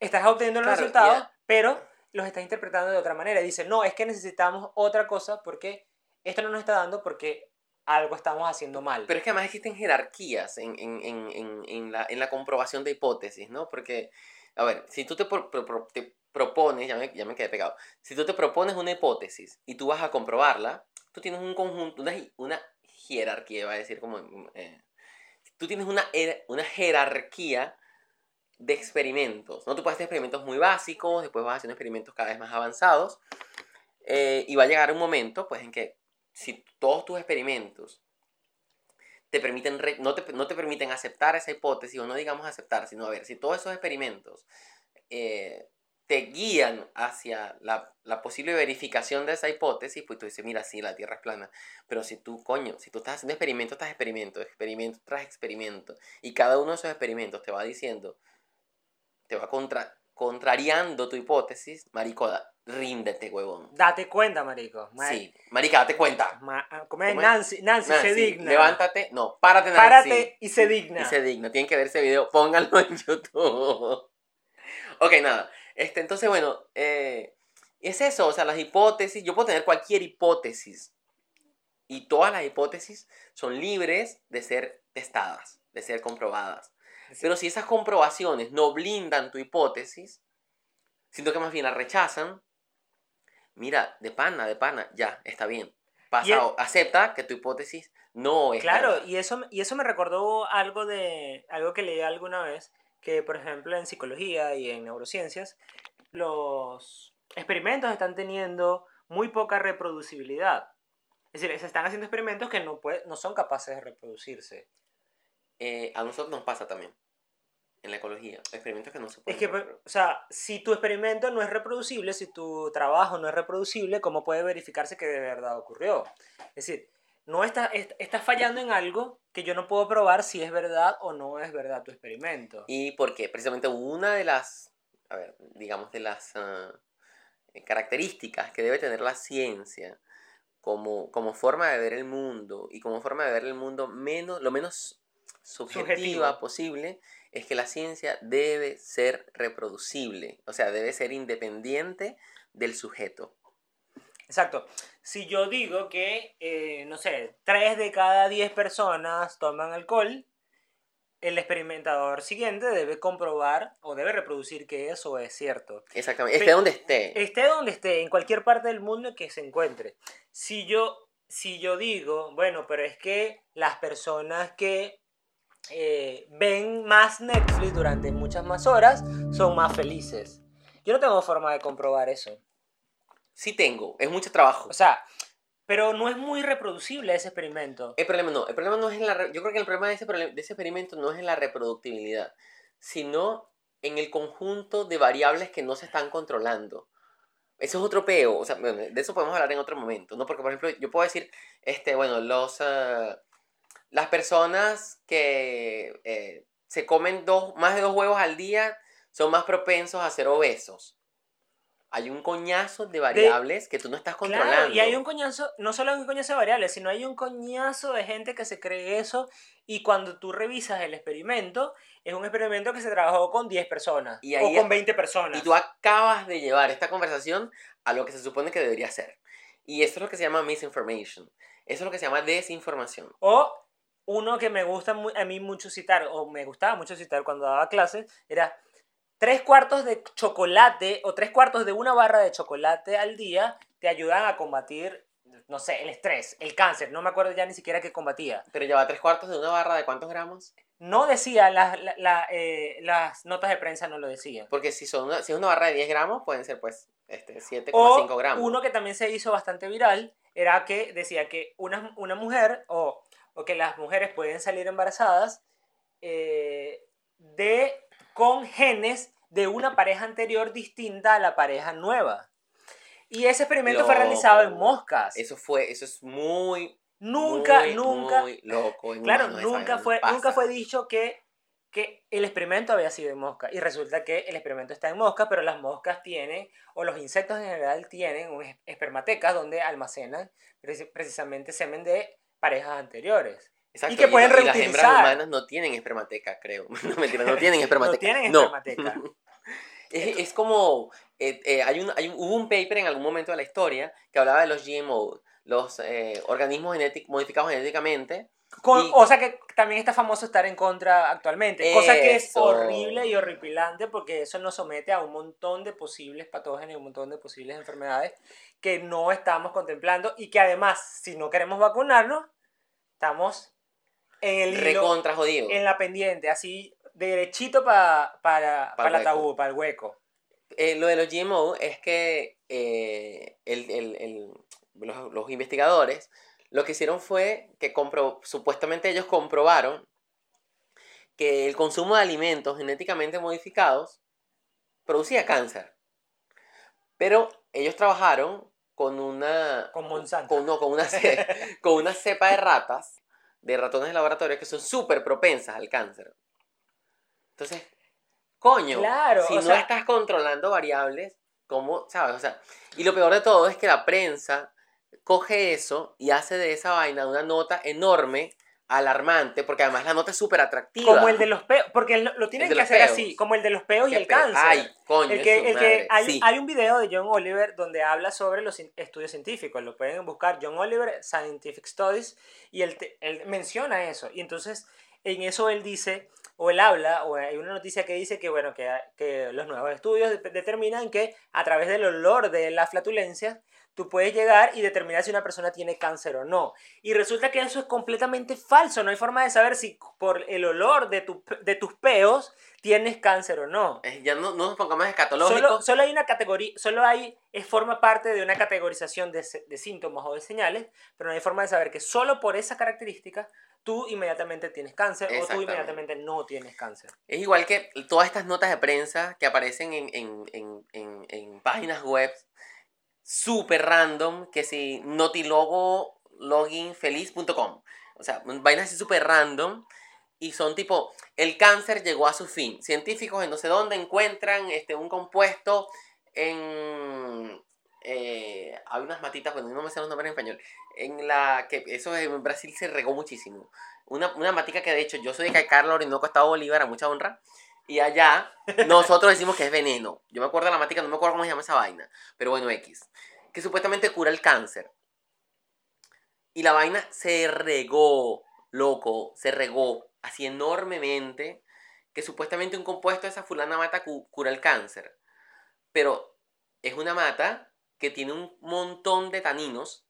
Estás obteniendo los Claro, resultados, ya. pero los estás interpretando de otra manera. Dicen, no, es que necesitamos otra cosa porque esto no nos está dando porque algo estamos haciendo mal. Pero es que además existen jerarquías en, en, en, en, la, en la comprobación de hipótesis, ¿no? Porque, a ver, si tú te, pro- pro- te propones, ya me, ya me quedé pegado, si tú te propones una hipótesis y tú vas a comprobarla, tú tienes un conjunto, una, una jerarquía, iba a decir como... eh, tú tienes una, una jerarquía de experimentos, ¿no? Tú puedes hacer experimentos muy básicos, después vas haciendo experimentos cada vez más avanzados, eh, y va a llegar un momento, pues, en que si todos tus experimentos te permiten no, te, no te permiten aceptar esa hipótesis, o no digamos aceptar, sino a ver, si todos esos experimentos eh, te guían hacia la, la posible verificación de esa hipótesis, pues tú dices, mira, sí, la Tierra es plana. Pero si tú, coño, si tú estás haciendo experimento tras experimento, experimento tras experimento, y cada uno de esos experimentos te va diciendo, te va contra, contrariando tu hipótesis, marico, da- ríndete, huevón. Date cuenta, marico. Ma- Sí, marica, date cuenta. ma- ¿cómo es? ¿Cómo es? Nancy, Nancy, se Nancy, digna. levántate, no, párate, Nancy. Párate y se digna. Y se digna. Tienen que ver ese video, pónganlo en YouTube. ok, nada. Este, entonces, bueno, eh, es eso, o sea, las hipótesis, yo puedo tener cualquier hipótesis. Y todas las hipótesis son libres de ser testadas, de ser comprobadas. Pero si esas comprobaciones no blindan tu hipótesis, sino que más bien la rechazan, mira, de pana, de pana, ya, está bien. Pasa, Y el- acepta que tu hipótesis no es Claro, verdad. y eso, y eso me recordó algo de algo que leí alguna vez, que por ejemplo en psicología y en neurociencias, los experimentos están teniendo muy poca reproducibilidad. Es decir, se están haciendo experimentos que no, puede- no son capaces de reproducirse. Eh, a nosotros nos pasa también. En la ecología. Experimentos que no se Es pueden. que, pues, o sea, si tu experimento no es reproducible, si tu trabajo no es reproducible, ¿cómo puede verificarse que de verdad ocurrió? Es decir, no está, est- estás fallando en algo que yo no puedo probar si es verdad o no es verdad tu experimento. Y porque precisamente una de las, a ver, digamos, de las ah, eh, características que debe tener la ciencia como, como forma de ver el mundo y como forma de ver el mundo menos, lo menos subjetiva Subjetivo. posible es que la ciencia debe ser reproducible, o sea, debe ser independiente del sujeto. Exacto. Si yo digo que, eh, no sé, 3 de cada 10 personas toman alcohol, el experimentador siguiente debe comprobar o debe reproducir que eso es cierto. Exactamente, esté donde esté. Esté donde esté, en cualquier parte del mundo que se encuentre. Si yo, si yo digo, bueno, pero es que las personas que eh, ven más Netflix durante muchas más horas son más felices. Yo no tengo forma de comprobar eso. Sí tengo, es mucho trabajo. O sea, pero no es muy reproducible ese experimento. El problema no, el problema no es en la... Yo creo que el problema de ese, de ese experimento no es en la reproductibilidad, sino en el conjunto de variables que no se están controlando. Eso es otro peo, o sea, bueno, de eso podemos hablar en otro momento, ¿no? Porque, por ejemplo, yo puedo decir, este, bueno, los, ah, las personas que eh, se comen dos, más de dos huevos al día son más propensos a ser obesos. Hay un coñazo de variables que tú no estás controlando. Claro, y hay un coñazo, no solo hay un coñazo de variables, sino hay un coñazo de gente que se cree eso y cuando tú revisas el experimento, es un experimento que se trabajó con 10 personas Y o ahí- con 20 personas. Y tú acabas de llevar esta conversación a lo que se supone que debería ser. Y eso es lo que se llama misinformation. Eso es lo que se llama desinformación. O uno que me gusta a mí mucho citar, o me gustaba mucho citar cuando daba clases, era tres cuartos de chocolate o tres cuartos de una barra de chocolate al día te ayudan a combatir, no sé, el estrés, el cáncer. No me acuerdo ya ni siquiera qué combatía. Pero lleva tres cuartos de una barra de cuántos gramos. No decía, las, la- la, eh, las notas de prensa no lo decían. Porque si, son una- si es una barra de 10 gramos, pueden ser pues este, 7,5 O gramos. uno que también se hizo bastante viral era que decía que una, una mujer o, o que las mujeres pueden salir embarazadas eh, de, con genes de una pareja anterior distinta a la pareja nueva. Y ese experimento fue realizado en moscas. Eso fue, eso es muy, nunca, muy, nunca, muy loco. claro, nunca fue, pasa. nunca fue dicho que, que el experimento había sido en mosca. Y resulta que el experimento está en mosca, pero las moscas tienen, o los insectos en general tienen un es- espermatecas donde almacenan preci- precisamente semen de parejas anteriores. Exacto, y que pueden y las hembras reutilizar. humanas no tienen espermateca, creo. No, mentira, no tienen espermateca. No tienen No. espermateca. Es, es como, eh, eh, hay un, hay un- hubo un paper en algún momento de la historia que hablaba de los GMO. los eh, organismos modificados genéticamente. Con- Y- O sea que también está famoso estar en contra actualmente, cosa que es horrible y horripilante porque eso nos somete a un montón de posibles patógenos y un montón de posibles enfermedades que no estamos contemplando y que además, si no queremos vacunarnos, estamos en el Recontra jodido. en la pendiente, así derechito pa- para, para el ataúd, para el hueco. Eh, lo de los GMO es que eh, el- el- el- los, los investigadores lo que hicieron fue que compro, supuestamente ellos comprobaron que el consumo de alimentos genéticamente modificados producía cáncer. Pero ellos trabajaron con una... Con Monsanto. Con, no, con una, con una cepa de ratas, de ratones de laboratorio, que son súper propensas al cáncer. Entonces, coño, Claro, si no sea- estás controlando variables, ¿cómo, sabes? O sea, y lo peor de todo es que la prensa coge eso y hace de esa vaina una nota enorme, alarmante, porque además la nota es súper atractiva. Como el de los peos, porque lo, lo tienen que hacer peos. así, como el de los peos y el cáncer. Ay, coño, El que, el que hay, sí. hay un video de John Oliver donde habla sobre los estudios científicos. Lo pueden buscar John Oliver Scientific Studies y él, te- él menciona eso. Y entonces en eso él dice, o él habla, o hay una noticia que dice que, bueno, que, que los nuevos estudios de- determinan que a través del olor de la flatulencia tú puedes llegar y determinar si una persona tiene cáncer o no. Y resulta que eso es completamente falso. No hay forma de saber si por el olor de, tu, de tus peos tienes cáncer o no. Eh, Ya no, no nos pongamos escatológicos. Solo, solo hay una categoría, solo hay, es forma parte de una categorización de, de síntomas o de señales, pero no hay forma de saber que solo por esa característica tú inmediatamente tienes cáncer o tú inmediatamente no tienes cáncer. Es igual que todas estas notas de prensa que aparecen en, en, en, en, en páginas web súper random, que si notilogo loginfeliz.com. O sea, vainas así random y son tipo, el cáncer llegó a su fin. Científicos en no sé dónde encuentran este, un compuesto en... eh, hay unas matitas, bueno, no me sé los nombres en español, en la que eso en Brasil se regó muchísimo. Una, una matica que de hecho yo soy de Caicarlo, Orinoco, Estado Bolívar, a mucha honra. Y allá nosotros decimos que es veneno. Yo me acuerdo de la matica, no me acuerdo cómo se llama esa vaina. Pero bueno, X. Que supuestamente cura el cáncer. Y la vaina se regó, loco, se regó así enormemente. Que supuestamente un compuesto de esa fulana mata cu- cura el cáncer. Pero es una mata que tiene un montón de taninos,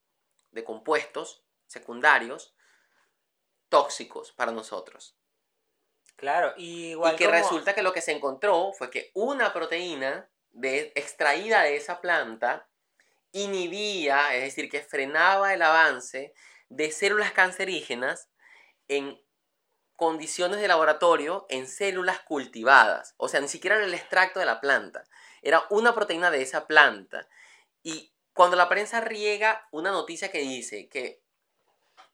de compuestos secundarios, tóxicos para nosotros. Claro, y igual y que como- resulta que lo que se encontró fue que una proteína de, extraída de esa planta inhibía, es decir, que frenaba el avance de células cancerígenas en condiciones de laboratorio en células cultivadas. O sea, ni siquiera era el extracto de la planta. Era una proteína de esa planta. Y cuando la prensa riega una noticia que dice que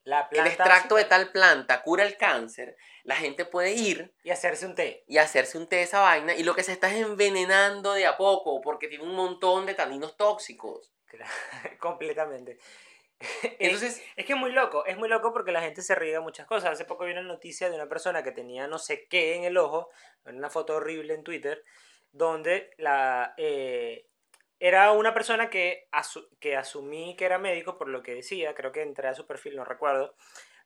la el extracto de tal planta cura el cáncer, la gente puede ir y hacerse un té. y hacerse un té de esa vaina y lo que se está es envenenando de a poco porque tiene un montón de taninos tóxicos. Completamente. Entonces, Es que es muy loco, es muy loco porque la gente se ríe de muchas cosas. Hace poco vi una noticia de una persona que tenía no sé qué en el ojo, una foto horrible en Twitter, donde la, eh, era una persona que, asu- que asumí que era médico por lo que decía, creo que entré a su perfil, no recuerdo,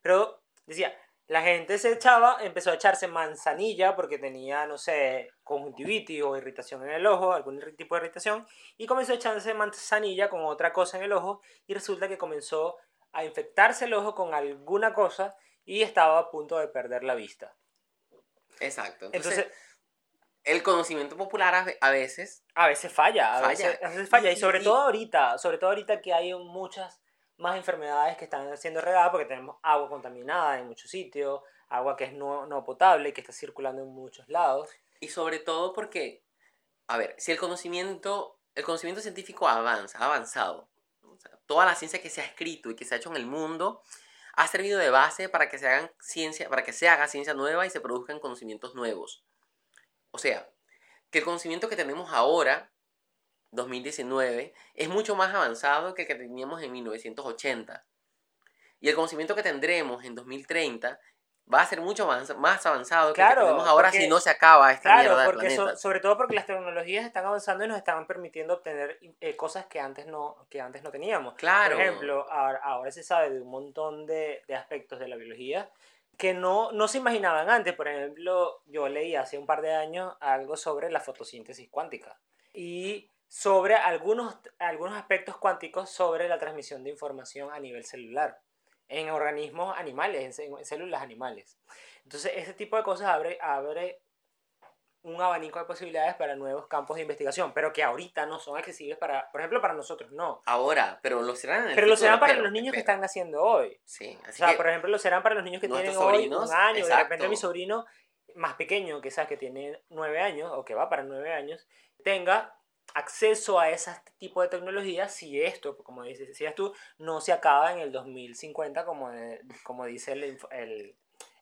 pero decía, la gente se echaba, empezó a echarse manzanilla porque tenía, no sé, conjuntivitis o irritación en el ojo, algún tipo de irritación, y comenzó a echarse manzanilla con otra cosa en el ojo, y resulta que comenzó a infectarse el ojo con alguna cosa y estaba a punto de perder la vista. exacto. Entonces, Entonces, el conocimiento popular a, ve- a veces, a veces falla, a, Falla. Veces, a veces falla, y Y- sobre y- todo ahorita, sobre todo ahorita que hay muchas más enfermedades que están siendo regadas porque tenemos agua contaminada en muchos sitios, agua que es no, no potable, que está circulando en muchos lados. y sobre todo porque, a ver, si el conocimiento, el conocimiento científico avanza, ha avanzado, o sea, toda la ciencia que se ha escrito y que se ha hecho en el mundo ha servido de base para que se hagan ciencia, para que se haga ciencia nueva y se produzcan conocimientos nuevos. O sea, que el conocimiento que tenemos ahora, 2019, es mucho más avanzado que el que teníamos en 1980. Y el conocimiento que tendremos en 2030 va a ser mucho más, más avanzado que Claro, el que tenemos ahora porque- si no se acaba esta Claro, mierda del porque so- planeta. sobre todo porque las tecnologías están avanzando y nos están permitiendo obtener eh, cosas que antes no, que antes no teníamos. Claro. Por ejemplo, ahora, ahora se sabe de un montón de, de aspectos de la biología que no, no se imaginaban antes. Por ejemplo, yo leí hace un par de años algo sobre la fotosíntesis cuántica y sobre algunos, algunos aspectos cuánticos sobre la transmisión de información a nivel celular en organismos animales, en células animales. Entonces, ese tipo de cosas abre, abre un abanico de posibilidades para nuevos campos de investigación, pero que ahorita no son accesibles para, por ejemplo, para nosotros no. Ahora, pero lo serán en el Pero lo futuro, serán para los niños que están naciendo hoy. Sí, O así sea, que por ejemplo, lo serán para los niños que tienen nuestros hoy sobrinos, un año, de repente mi sobrino más pequeño, quizás que tiene nueve años o que va para nueve años, tenga acceso a ese tipo de tecnología si esto, como dices- decías tú, no se acaba en el 2050 como, de- como dice el, el,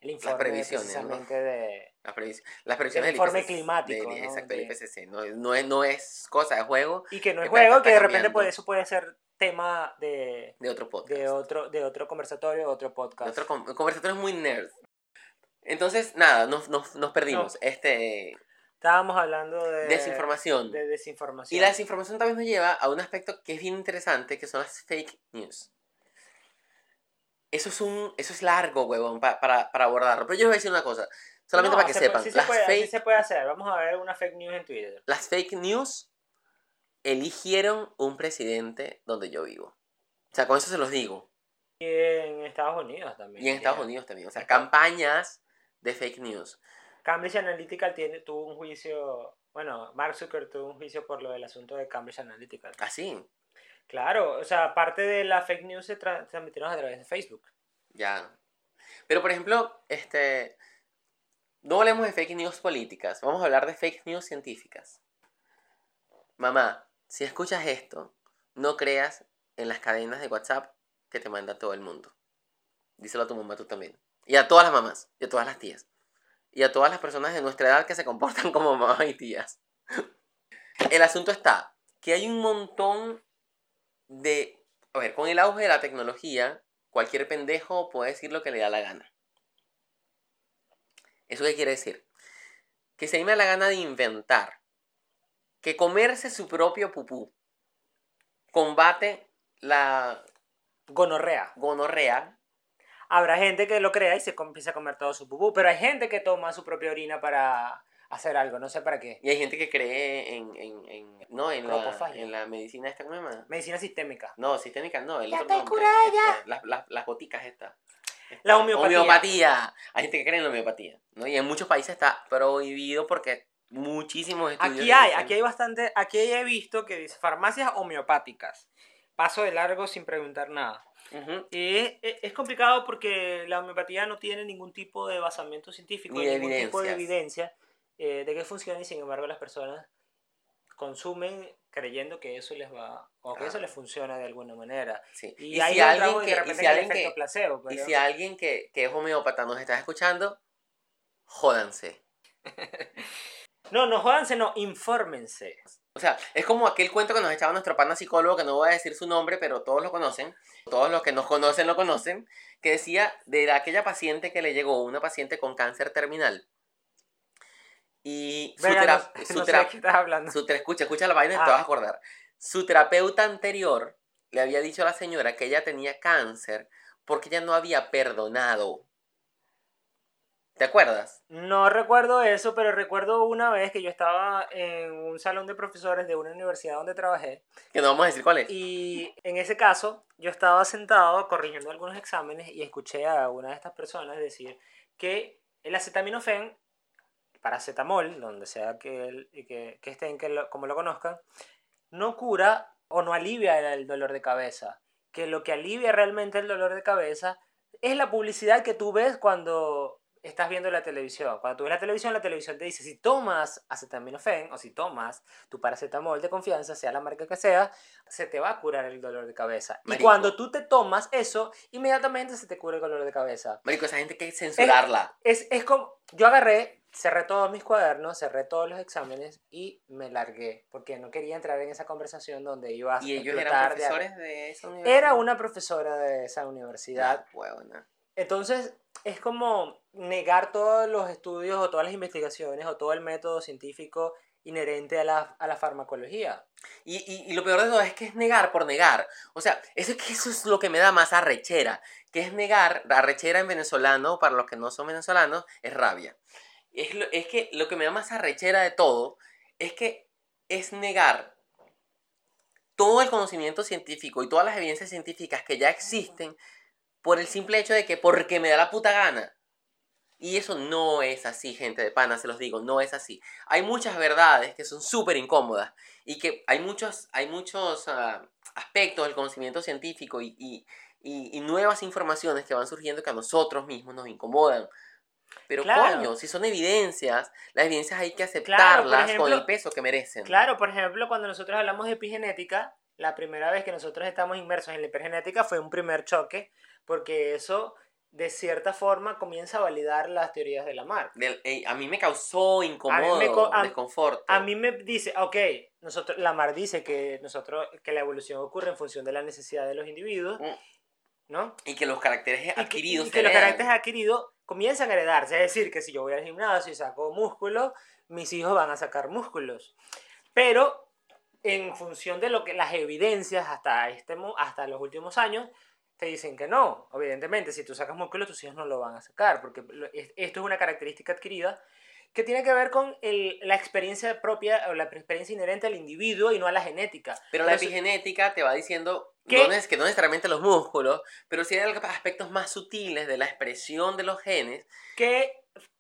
el informe previsiones, ¿no? de... las, previs- las previsiones El del informe IPCC, climático, del- ¿no? Exacto, De- del IPCC. No, es- no, es, no es cosa de juego Y que no es juego, que de repente puede, eso puede ser tema de, de otro podcast. de, otro, de otro conversatorio, otro de podcast. otro con- conversatorio muy nerd. Entonces, nada, nos, nos, nos perdimos. Este, Estábamos hablando de... desinformación. De desinformación. Y la desinformación también nos lleva a un aspecto que es bien interesante, que son las fake news. Eso es, un, eso es largo, huevón, pa- para, para abordarlo. Pero yo les voy a decir una cosa, solamente No, para que se puede- sepan. sí se las, puede, así fake, se puede hacer. Vamos a ver una fake news en Twitter. las fake news eligieron un presidente donde yo vivo. O sea, con eso se los digo. Y en Estados Unidos también. Y en Estados ya. Unidos también. O sea, campañas de fake news. Cambridge Analytica tiene, tuvo un juicio... Bueno, Mark Zuckerberg tuvo un juicio por lo del asunto de Cambridge Analytica. Así, Claro, o sea, parte de la fake news se tra- transmitieron a través de Facebook. ya. Pero, por ejemplo, este... No hablemos de fake news políticas. Vamos a hablar de fake news científicas. Mamá, si escuchas esto, no creas en las cadenas de WhatsApp que te manda todo el mundo. Díselo a tu mamá tú también. Y a todas las mamás, y a todas las tías. Y a todas las personas de nuestra edad que se comportan como mamás y tías. El asunto está que hay un montón de... A ver, con el auge de la tecnología, cualquier pendejo puede decir lo que le da la gana. ¿Eso qué quiere decir? Que se me da la gana de inventar que comerse su propio pupú combate la Gonorrea. gonorrea. Habrá gente que lo crea y se empieza a comer todo su pupú, pero hay gente que toma su propia orina para hacer algo, no sé para qué. Y hay gente que cree en, en, en- no, en la, en la medicina esta, ¿cómo se llama? Medicina sistémica. No, sistémica no, el Ya otro estoy nombre, curada ya. las, las, las goticas estas. La homeopatía. Homeopatía. Hay gente que cree en la homeopatía, ¿no? Y en muchos países está prohibido porque muchísimos estudios... Aquí hay, aquí hay bastante, aquí he visto que dice farmacias homeopáticas. Paso de largo sin preguntar nada. Ujú. Y es, es- complicado porque la homeopatía no tiene ningún tipo de basamento científico, Ni de ningún tipo de evidencia eh, de que funciona y sin embargo las personas consumen creyendo que eso les va o que eso Claro. les funciona de alguna manera. Sí. Y, Y, ahí si alguien de que, y repente si alguien que, placebo. y pero- si alguien que, que es homeópata nos está escuchando, jódanse. No, no jódanse, no, infórmense. O sea, es como aquel cuento que nos echaba nuestro pana psicólogo, que no voy a decir su nombre, pero todos lo conocen, todos los que nos conocen lo conocen, que decía de aquella paciente que le llegó, una paciente con cáncer terminal. Y su, Venga, tera- no, su no sé tera- de su tera- escucha, escucha la vaina y te Ah. vas a acordar. Su terapeuta anterior le había dicho a la señora que ella tenía cáncer porque ella no había perdonado. ¿Te acuerdas? No recuerdo eso, pero recuerdo una vez que yo estaba en un salón de profesores de una universidad donde trabajé Que no vamos a decir cuál es. y en ese caso yo estaba sentado corrigiendo algunos exámenes y escuché a una de estas personas decir que el acetaminofén, paracetamol, donde sea que, el- que, que estén, que lo- como lo conozcan, no cura o no alivia el, dolor de cabeza. Que lo que alivia realmente el dolor de cabeza es la publicidad que tú ves cuando estás viendo la televisión. Cuando tú ves la televisión, la televisión te dice, si tomas acetaminofén o si tomas tu paracetamol de confianza, sea la marca que sea, se te va a curar el dolor de cabeza. Y cuando tú te tomas eso, inmediatamente se te cura el dolor de cabeza. Marico, esa gente hay que censurarla. Es, es como, yo agarré, cerré todos mis cuadernos, cerré todos los exámenes y me largué, porque no quería entrar en esa conversación donde iba a ¿Y ellos eran de- profesores de esa universidad? Era una profesora de esa universidad. Ah. Entonces, es como negar todos los estudios o todas las investigaciones o todo el método científico inherente a la, a la farmacología. Y, y, y, lo peor de todo es que es negar por negar. O sea, eso, eso es lo que me da más arrechera. Que es negar, arrechera en venezolano, para los que no son venezolanos, es rabia. Es, lo, es que lo que me da más arrechera de todo es que es negar todo el conocimiento científico y todas las evidencias científicas que ya existen por el simple hecho de que porque me da la puta gana. Y eso no es así, gente de pana, se los digo, no es así. Hay muchas verdades que son súper incómodas y que hay muchos, hay muchos uh, aspectos del conocimiento científico y, y, y, y, nuevas informaciones que van surgiendo que a nosotros mismos nos incomodan. Pero Claro. coño, si son evidencias, las evidencias hay que aceptarlas con ejemplo- el peso que merecen. Claro, por ejemplo, cuando nosotros hablamos de epigenética, la primera vez que nosotros estamos inmersos en la hipergenética fue un primer choque, porque eso, de cierta forma, comienza a validar las teorías de Lamarck. Del- ey, a mí me causó incomodo, me co- a- desconforto. A mí me dice, ok, nosotros, Lamarck dice que, nosotros, que la evolución ocurre en función de la necesidad de los individuos, Mm. ¿no? Y que los caracteres Y que- adquiridos y que los caracteres adquiridos comienzan a heredarse. Es decir, que si yo voy al gimnasio y saco músculo, mis hijos van a sacar músculos. Pero en función de lo que las evidencias hasta, este, hasta los últimos años te dicen que no. Evidentemente, si tú sacas músculo, tus hijos no lo van a sacar, porque esto es una característica adquirida que tiene que ver con el- la experiencia propia o la experiencia inherente al individuo y no a la genética. Pero la epigenética te va diciendo. No que no necesariamente los músculos, pero sí hay aspectos más sutiles de la expresión de los genes. que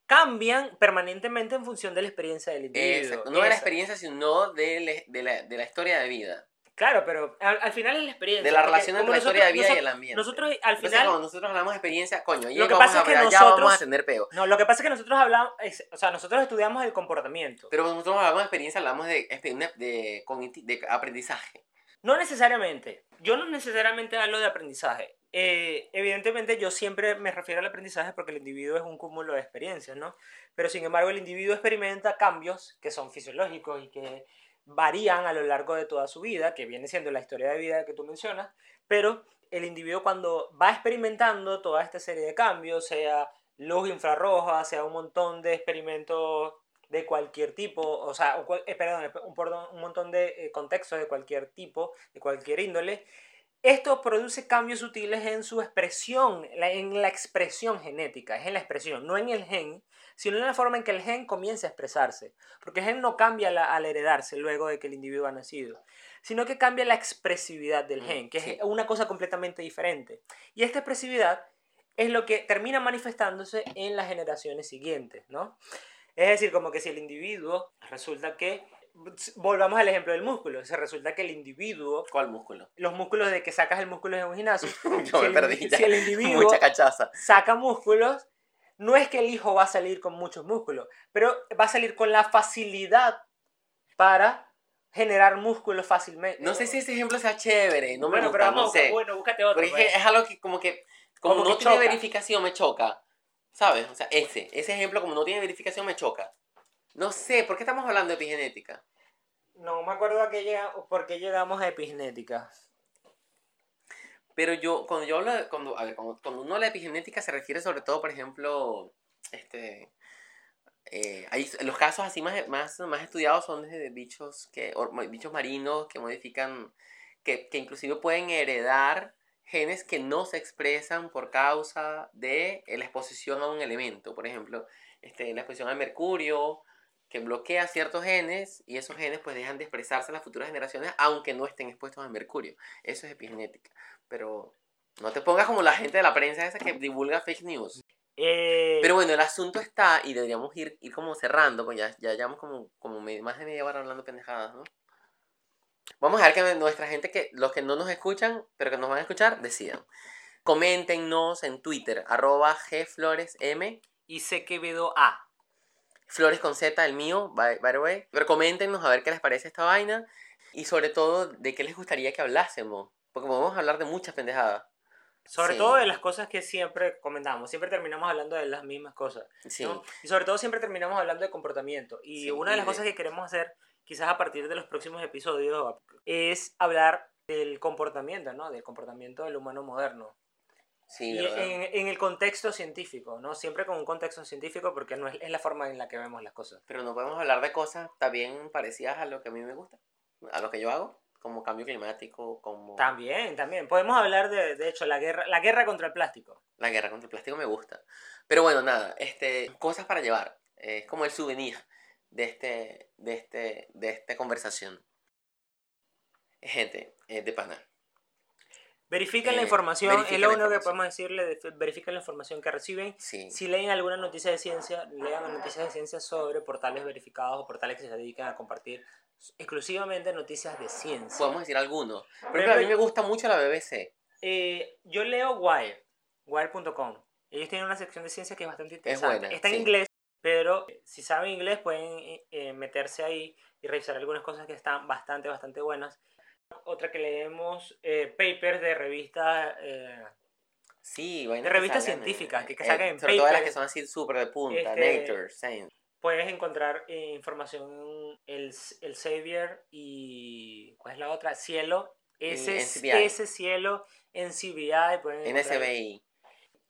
cambian permanentemente en función de la experiencia del individuo. Exacto, no de la experiencia, sino de, la- de la, de la historia de vida. Claro, pero al, al final es la experiencia. De la relación entre la historia de nosotros- vida y el nosotros- ambiente. Nosotros al Entonces, final... cuando nosotros hablamos de experiencia, coño, y Lo que pasa a es que allá vamos nosotros- a tener peo. No, lo que pasa es que nosotros hablamos, es- o sea, nosotros estudiamos el comportamiento. Pero nosotros hablamos de experiencia, hablamos de, de, de, de aprendizaje. No necesariamente. Yo no necesariamente hablo de aprendizaje. Eh, evidentemente yo siempre me refiero al aprendizaje porque el individuo es un cúmulo de experiencias, ¿no? Pero sin embargo el individuo experimenta cambios que son fisiológicos y que varían a lo largo de toda su vida, que viene siendo la historia de vida que tú mencionas, pero el individuo cuando va experimentando toda esta serie de cambios, sea luz infrarroja, sea un montón de experimentos de cualquier tipo, o sea, cual- eh, perdón, un, perdón, un montón de eh, contextos de cualquier tipo, de cualquier índole, esto produce cambios sutiles en su expresión, en la expresión genética, es en la expresión, no en el gen, sino en la forma en que el gen comienza a expresarse. Porque el gen no cambia al heredarse luego de que el individuo ha nacido, sino que cambia la expresividad del Mm, gen, que sí. es una cosa completamente diferente. Y esta expresividad es lo que termina manifestándose en las generaciones siguientes, ¿no? Es decir, como que si el individuo resulta que, volvamos al ejemplo del músculo, se resulta que el individuo ¿Cuál músculo? los músculos de que sacas el músculo en un gimnasio. Yo si me el, perdí ya. si el individuo Mucha cachaza. saca músculos, no es que el hijo va a salir con muchos músculos, pero va a salir con la facilidad para generar músculos fácilmente. No sé si ese ejemplo sea chévere, no me bueno, gusta, pero vamos, no sé. bueno, búscate otro. Porque es, que pues. es algo que como que, como, Como no tiene choca. verificación, me choca. ¿Sabes? O sea, ese, ese ejemplo como no tiene verificación me choca. No sé, ¿por qué estamos hablando de epigenética? No me acuerdo a qué por qué llegamos a epigenética. Pero yo, cuando yo hablo de, cuando, a ver, cuando, cuando uno habla de epigenética se refiere sobre todo, por ejemplo, este, eh, hay, los casos así más, más, más estudiados son de bichos, que, or- bichos marinos que modifican, que, que inclusive pueden heredar genes que no se expresan por causa de la exposición a un elemento. Por ejemplo, este, la exposición al mercurio, que bloquea ciertos genes y esos genes pues dejan de expresarse en las futuras generaciones aunque no estén expuestos al mercurio. Eso es epigenética. Pero no te pongas como la gente de la prensa esa que divulga fake news. Eh, Pero bueno, el asunto está, y deberíamos ir, ir como cerrando, pues ya, ya llevamos como, como más de media hora hablando pendejadas, ¿no? Vamos a ver que nuestra gente, que los que no nos escuchan, pero que nos van a escuchar, decidan. Coméntenos en Twitter, arroba gfloresm, y sé que vedo A. flores con Z, el mío, by, by the way. Pero coméntenos a ver qué les parece esta vaina, y sobre todo, de qué les gustaría que hablásemos. Porque podemos hablar de muchas pendejadas. Sobre Sí. todo de las cosas que siempre comentamos. Siempre terminamos hablando de las mismas cosas. Sí. ¿no? Y sobre todo siempre terminamos hablando de comportamiento. Y Sí, una de las cosas que queremos hacer, quizás a partir de los próximos episodios, es hablar del comportamiento, ¿no? Del comportamiento del humano moderno. Sí, Y en, en el contexto científico, ¿no? Siempre con un contexto científico porque no es, es la forma en la que vemos las cosas. Pero no podemos hablar de cosas también parecidas a lo que a mí me gusta, a lo que yo hago, como cambio climático, como También, también. Podemos hablar de, de hecho, la guerra, la guerra contra el plástico. la guerra contra el plástico me gusta. Pero bueno, nada, este, cosas para llevar. Es como el souvenir de, este, de, este, de esta conversación. Gente, eh, de pana. Verifiquen la Eh, información, es verifiquen lo la único que información. podemos decirle, de- verifiquen la información que reciben. Sí. Si leen alguna noticia de ciencia, lean noticias de ciencia sobre portales verificados o portales que se dedican a compartir exclusivamente noticias de ciencia. Podemos decir algunos. Ejemplo, a mí me gusta mucho la BBC. Eh, yo leo Wire, wire.com. Ellos tienen una sección de ciencia que es bastante interesante. buena, Está en sí. inglés, pero eh, si saben inglés pueden eh, eh, meterse ahí y revisar algunas cosas que están bastante, bastante buenas. Otra que leemos, eh, papers de revistas eh, Sí, vainas De que revistas científicas, que saquen en Sobre todo las papers. que son así súper de punta. Este, Nature, Science. puedes encontrar información el, el Xavier y ¿cuál es la otra? Cielo, ese, ese cielo, NCBI, pueden encontrar NSBI.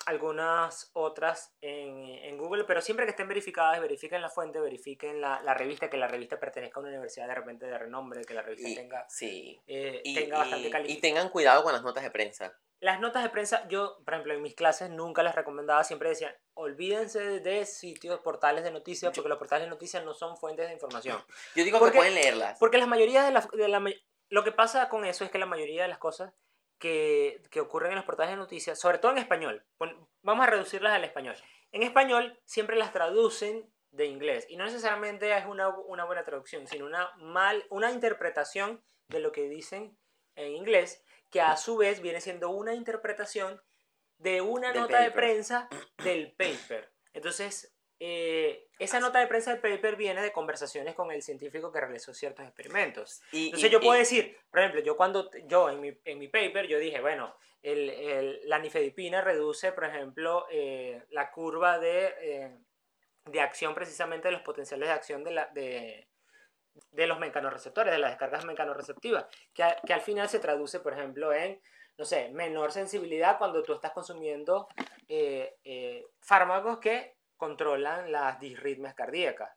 Algunas otras en, en Google, pero siempre que estén verificadas, verifiquen la fuente, verifiquen la, la revista, que la revista pertenezca a una universidad de repente de renombre, que la revista Y, tenga, sí. eh, Y, tenga bastante y- calidad. y tengan cuidado con las notas de prensa. Las notas de prensa, yo, por ejemplo, en mis clases nunca las recomendaba, siempre decían, olvídense de sitios, portales de noticias, porque los portales de noticias no son fuentes de información. Yo digo Porque- que pueden leerlas. Porque la mayoría de las... De la, lo que pasa con eso es que la mayoría de las cosas que, que ocurren en los portales de noticias, sobre todo en español, pon- vamos a reducirlas al español. En español siempre las traducen de inglés y no necesariamente es una, una buena traducción, sino una, mal, una interpretación de lo que dicen en inglés, que a su vez viene siendo una interpretación de una Del nota de paper. prensa del paper. Entonces, eh, esa nota de prensa del paper viene de conversaciones con el científico que realizó ciertos experimentos. Y, Entonces y- yo puedo y- decir, por ejemplo, yo cuando, yo en mi, en mi paper, yo dije, bueno, el, el- la nifedipina reduce, por ejemplo, eh, la curva de, eh, de acción precisamente de los potenciales de acción de, la, de, de los mecanorreceptores, de las descargas mecanorreceptivas, que, a- que al final se traduce, por ejemplo, en, no sé, menor sensibilidad cuando tú estás consumiendo eh, eh, fármacos que controlan las disritmias cardíacas.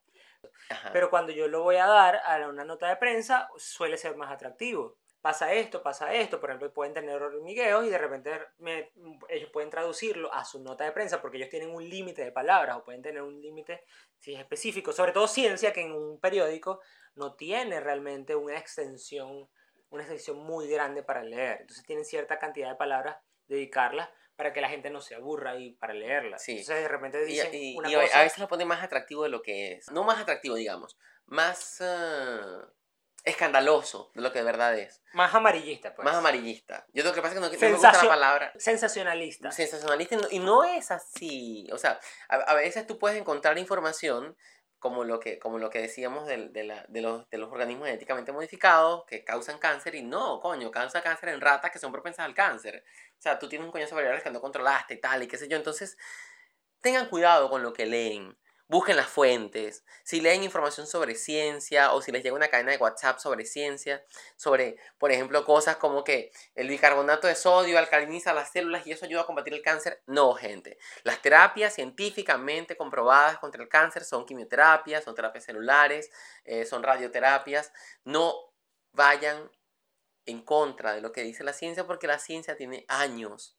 ajá. Pero cuando yo lo voy a dar a una nota de prensa, suele ser más atractivo. Pasa esto, pasa esto. Por ejemplo, pueden tener hormigueos y de repente me- ellos pueden traducirlo a su nota de prensa porque ellos tienen un límite de palabras o pueden tener un límite si es específico. Sobre todo ciencia, que en un periódico no tiene realmente una extensión, una extensión muy grande para leer. Entonces tienen cierta cantidad de palabras, dedicarlas para que la gente no se aburra y para leerlas. Sí. Entonces de repente Y, dicen y- una y cosa... a veces lo pone más atractivo de lo que es. No más atractivo, digamos. Más ah, escandaloso de lo que de verdad es. Más amarillista, pues. Más amarillista. Yo lo que pasa es que no, no me gusta la Sensacio- palabra Sensacionalista. sensacionalista y no, y no es así. O sea, a, a veces tú puedes encontrar información como lo que, como lo que decíamos del- de, la- de los, de los organismos genéticamente modificados que causan cáncer y no, coño, causa cáncer en ratas que son propensas al cáncer. O sea, tú tienes un coñazo de variables que no controlaste y tal y qué sé yo. Entonces, tengan cuidado con lo que leen. Busquen las fuentes. Si leen información sobre ciencia o si les llega una cadena de WhatsApp sobre ciencia, sobre, por ejemplo, cosas como que el bicarbonato de sodio alcaliniza las células y eso ayuda a combatir el cáncer. No, gente. Las terapias científicamente comprobadas contra el cáncer son quimioterapias, son terapias celulares, eh, son radioterapias. No vayan en contra de lo que dice la ciencia porque la ciencia tiene años,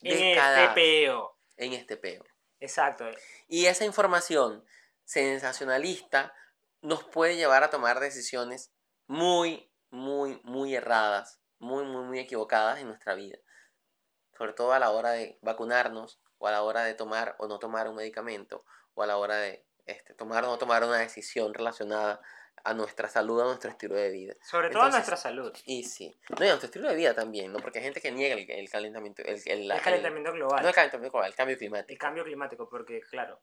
En décadas este peo. en este peo. Exacto. Y esa información sensacionalista nos puede llevar a tomar decisiones muy, muy, muy erradas, muy, muy, muy equivocadas en nuestra vida. Sobre todo a la hora de vacunarnos, o a la hora de tomar o no tomar un medicamento, o a la hora de este, tomar o no tomar una decisión relacionada a nuestra salud, a nuestro estilo de vida. Sobre todo Entonces, nuestra salud. Y sí, no, y a nuestro estilo de vida también, ¿no? Porque hay gente que niega el, el calentamiento, el, el- la- el calentamiento global. no el calentamiento global, el cambio climático. el cambio climático, porque, claro.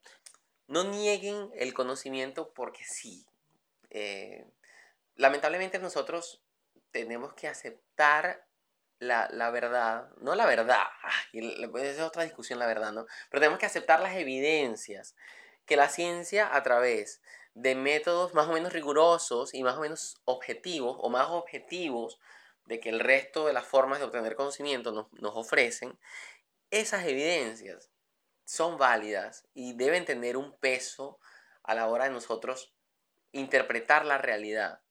no nieguen el conocimiento porque sí. Eh, lamentablemente nosotros tenemos que aceptar la, la verdad, no la verdad, ay, es otra discusión la verdad, ¿no? Pero tenemos que aceptar las evidencias que la ciencia a través de métodos más o menos rigurosos y más o menos objetivos o más objetivos de que el resto de las formas de obtener conocimiento nos, nos ofrecen, esas evidencias son válidas y deben tener un peso a la hora de nosotros interpretar la realidad.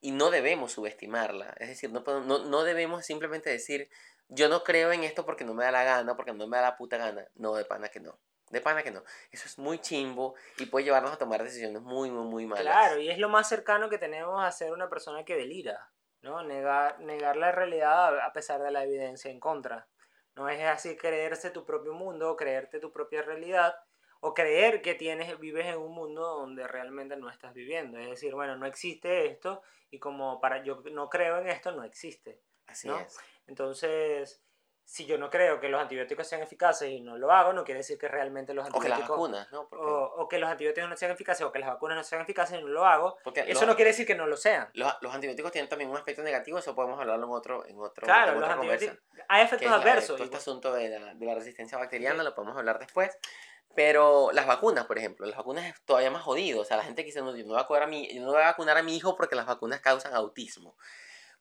Y no debemos subestimarla. Es decir, no, no, no debemos simplemente decir, yo no creo en esto porque no me da la gana, porque no me da la puta gana. No, de pana que no. De pana que no. Eso es muy chimbo y puede llevarnos a tomar decisiones muy, muy, muy malas. Claro, y es lo más cercano que tenemos a ser una persona que delira, ¿no? Negar, negar la realidad a- pesar de la evidencia en contra. No es así creerse tu propio mundo, creerte tu propia realidad, o creer que tienes, vives en un mundo donde realmente no estás viviendo. Es decir, bueno, no existe esto, y como para yo no creo en esto, no existe. Así ¿no? es. Entonces, si yo no creo que los antibióticos sean eficaces y no lo hago, no quiere decir que realmente los O que las antibióticos... vacunas, ¿no? Porque, o, o que los antibióticos no sean eficaces o que las vacunas no sean eficaces y no lo hago, porque eso los, no quiere decir que no lo sean. los, los antibióticos tienen también un aspecto negativo, eso podemos hablarlo en otro, en otro, Claro, en los antibióticos. Hay efectos es la- adversos. todo este asunto de la, de la resistencia bacteriana, Sí. lo podemos hablar después. Pero las vacunas, por ejemplo, las vacunas es todavía más jodido. O sea, la gente que dice, no, yo no voy a, vacunar a mi, yo no voy a vacunar a mi hijo porque las vacunas causan autismo.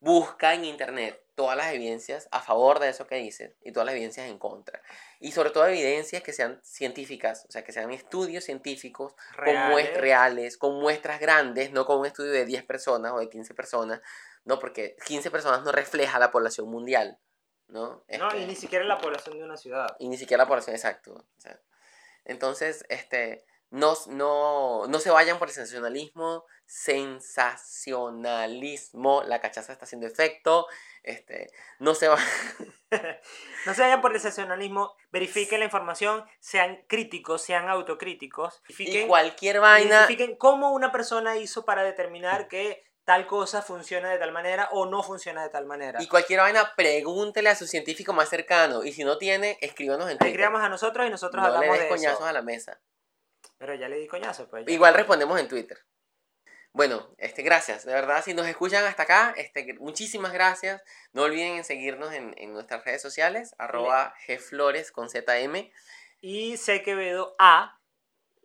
Busca en internet todas las evidencias a favor de eso que dicen y todas las evidencias en contra. Y sobre todo evidencias que sean científicas, o sea, que sean estudios científicos con muest- Reales. reales, con muestras grandes, no con un estudio de 10 personas o de 15 personas, no, porque 15 personas no refleja la población mundial, ¿no? No, Este, y ni siquiera la población de una ciudad. y ni siquiera la población exacto. o sea. entonces, este, no, no, no se vayan por el sensacionalismo, sensacionalismo, la cachaza está haciendo efecto, este, no se va, No se vayan por el sensacionalismo, verifiquen la información, sean críticos, sean autocríticos. y cualquier vaina, identifiquen cómo una persona hizo para determinar que tal cosa funciona de tal manera o no funciona de tal manera. y cualquier vaina, pregúntele a su científico más cercano, y si no tiene, escríbanos en Twitter. Escribamos a nosotros y nosotros no le hablamos des de coñazos eso. a la mesa. Pero ya le di coñazo, pues. ya. Igual respondemos en Twitter. Bueno, este, gracias. De verdad, si nos escuchan hasta acá, este, muchísimas gracias. No olviden en seguirnos en, en nuestras redes sociales, arroba gflores con ZM, Y que Quevedo A.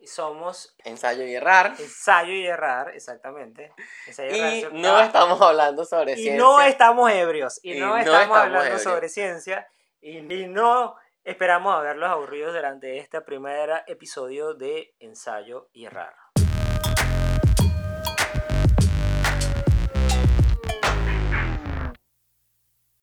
Somos ensayo y errar. ensayo y errar, exactamente. Ensayo y errar, Y no ah, estamos hablando sobre y ciencia. no estamos ebrios. Y, Y no, no estamos, estamos hablando ebrios. sobre ciencia. Y, y no esperamos haberlos aburridos durante este primer episodio de Ensayo y Errar.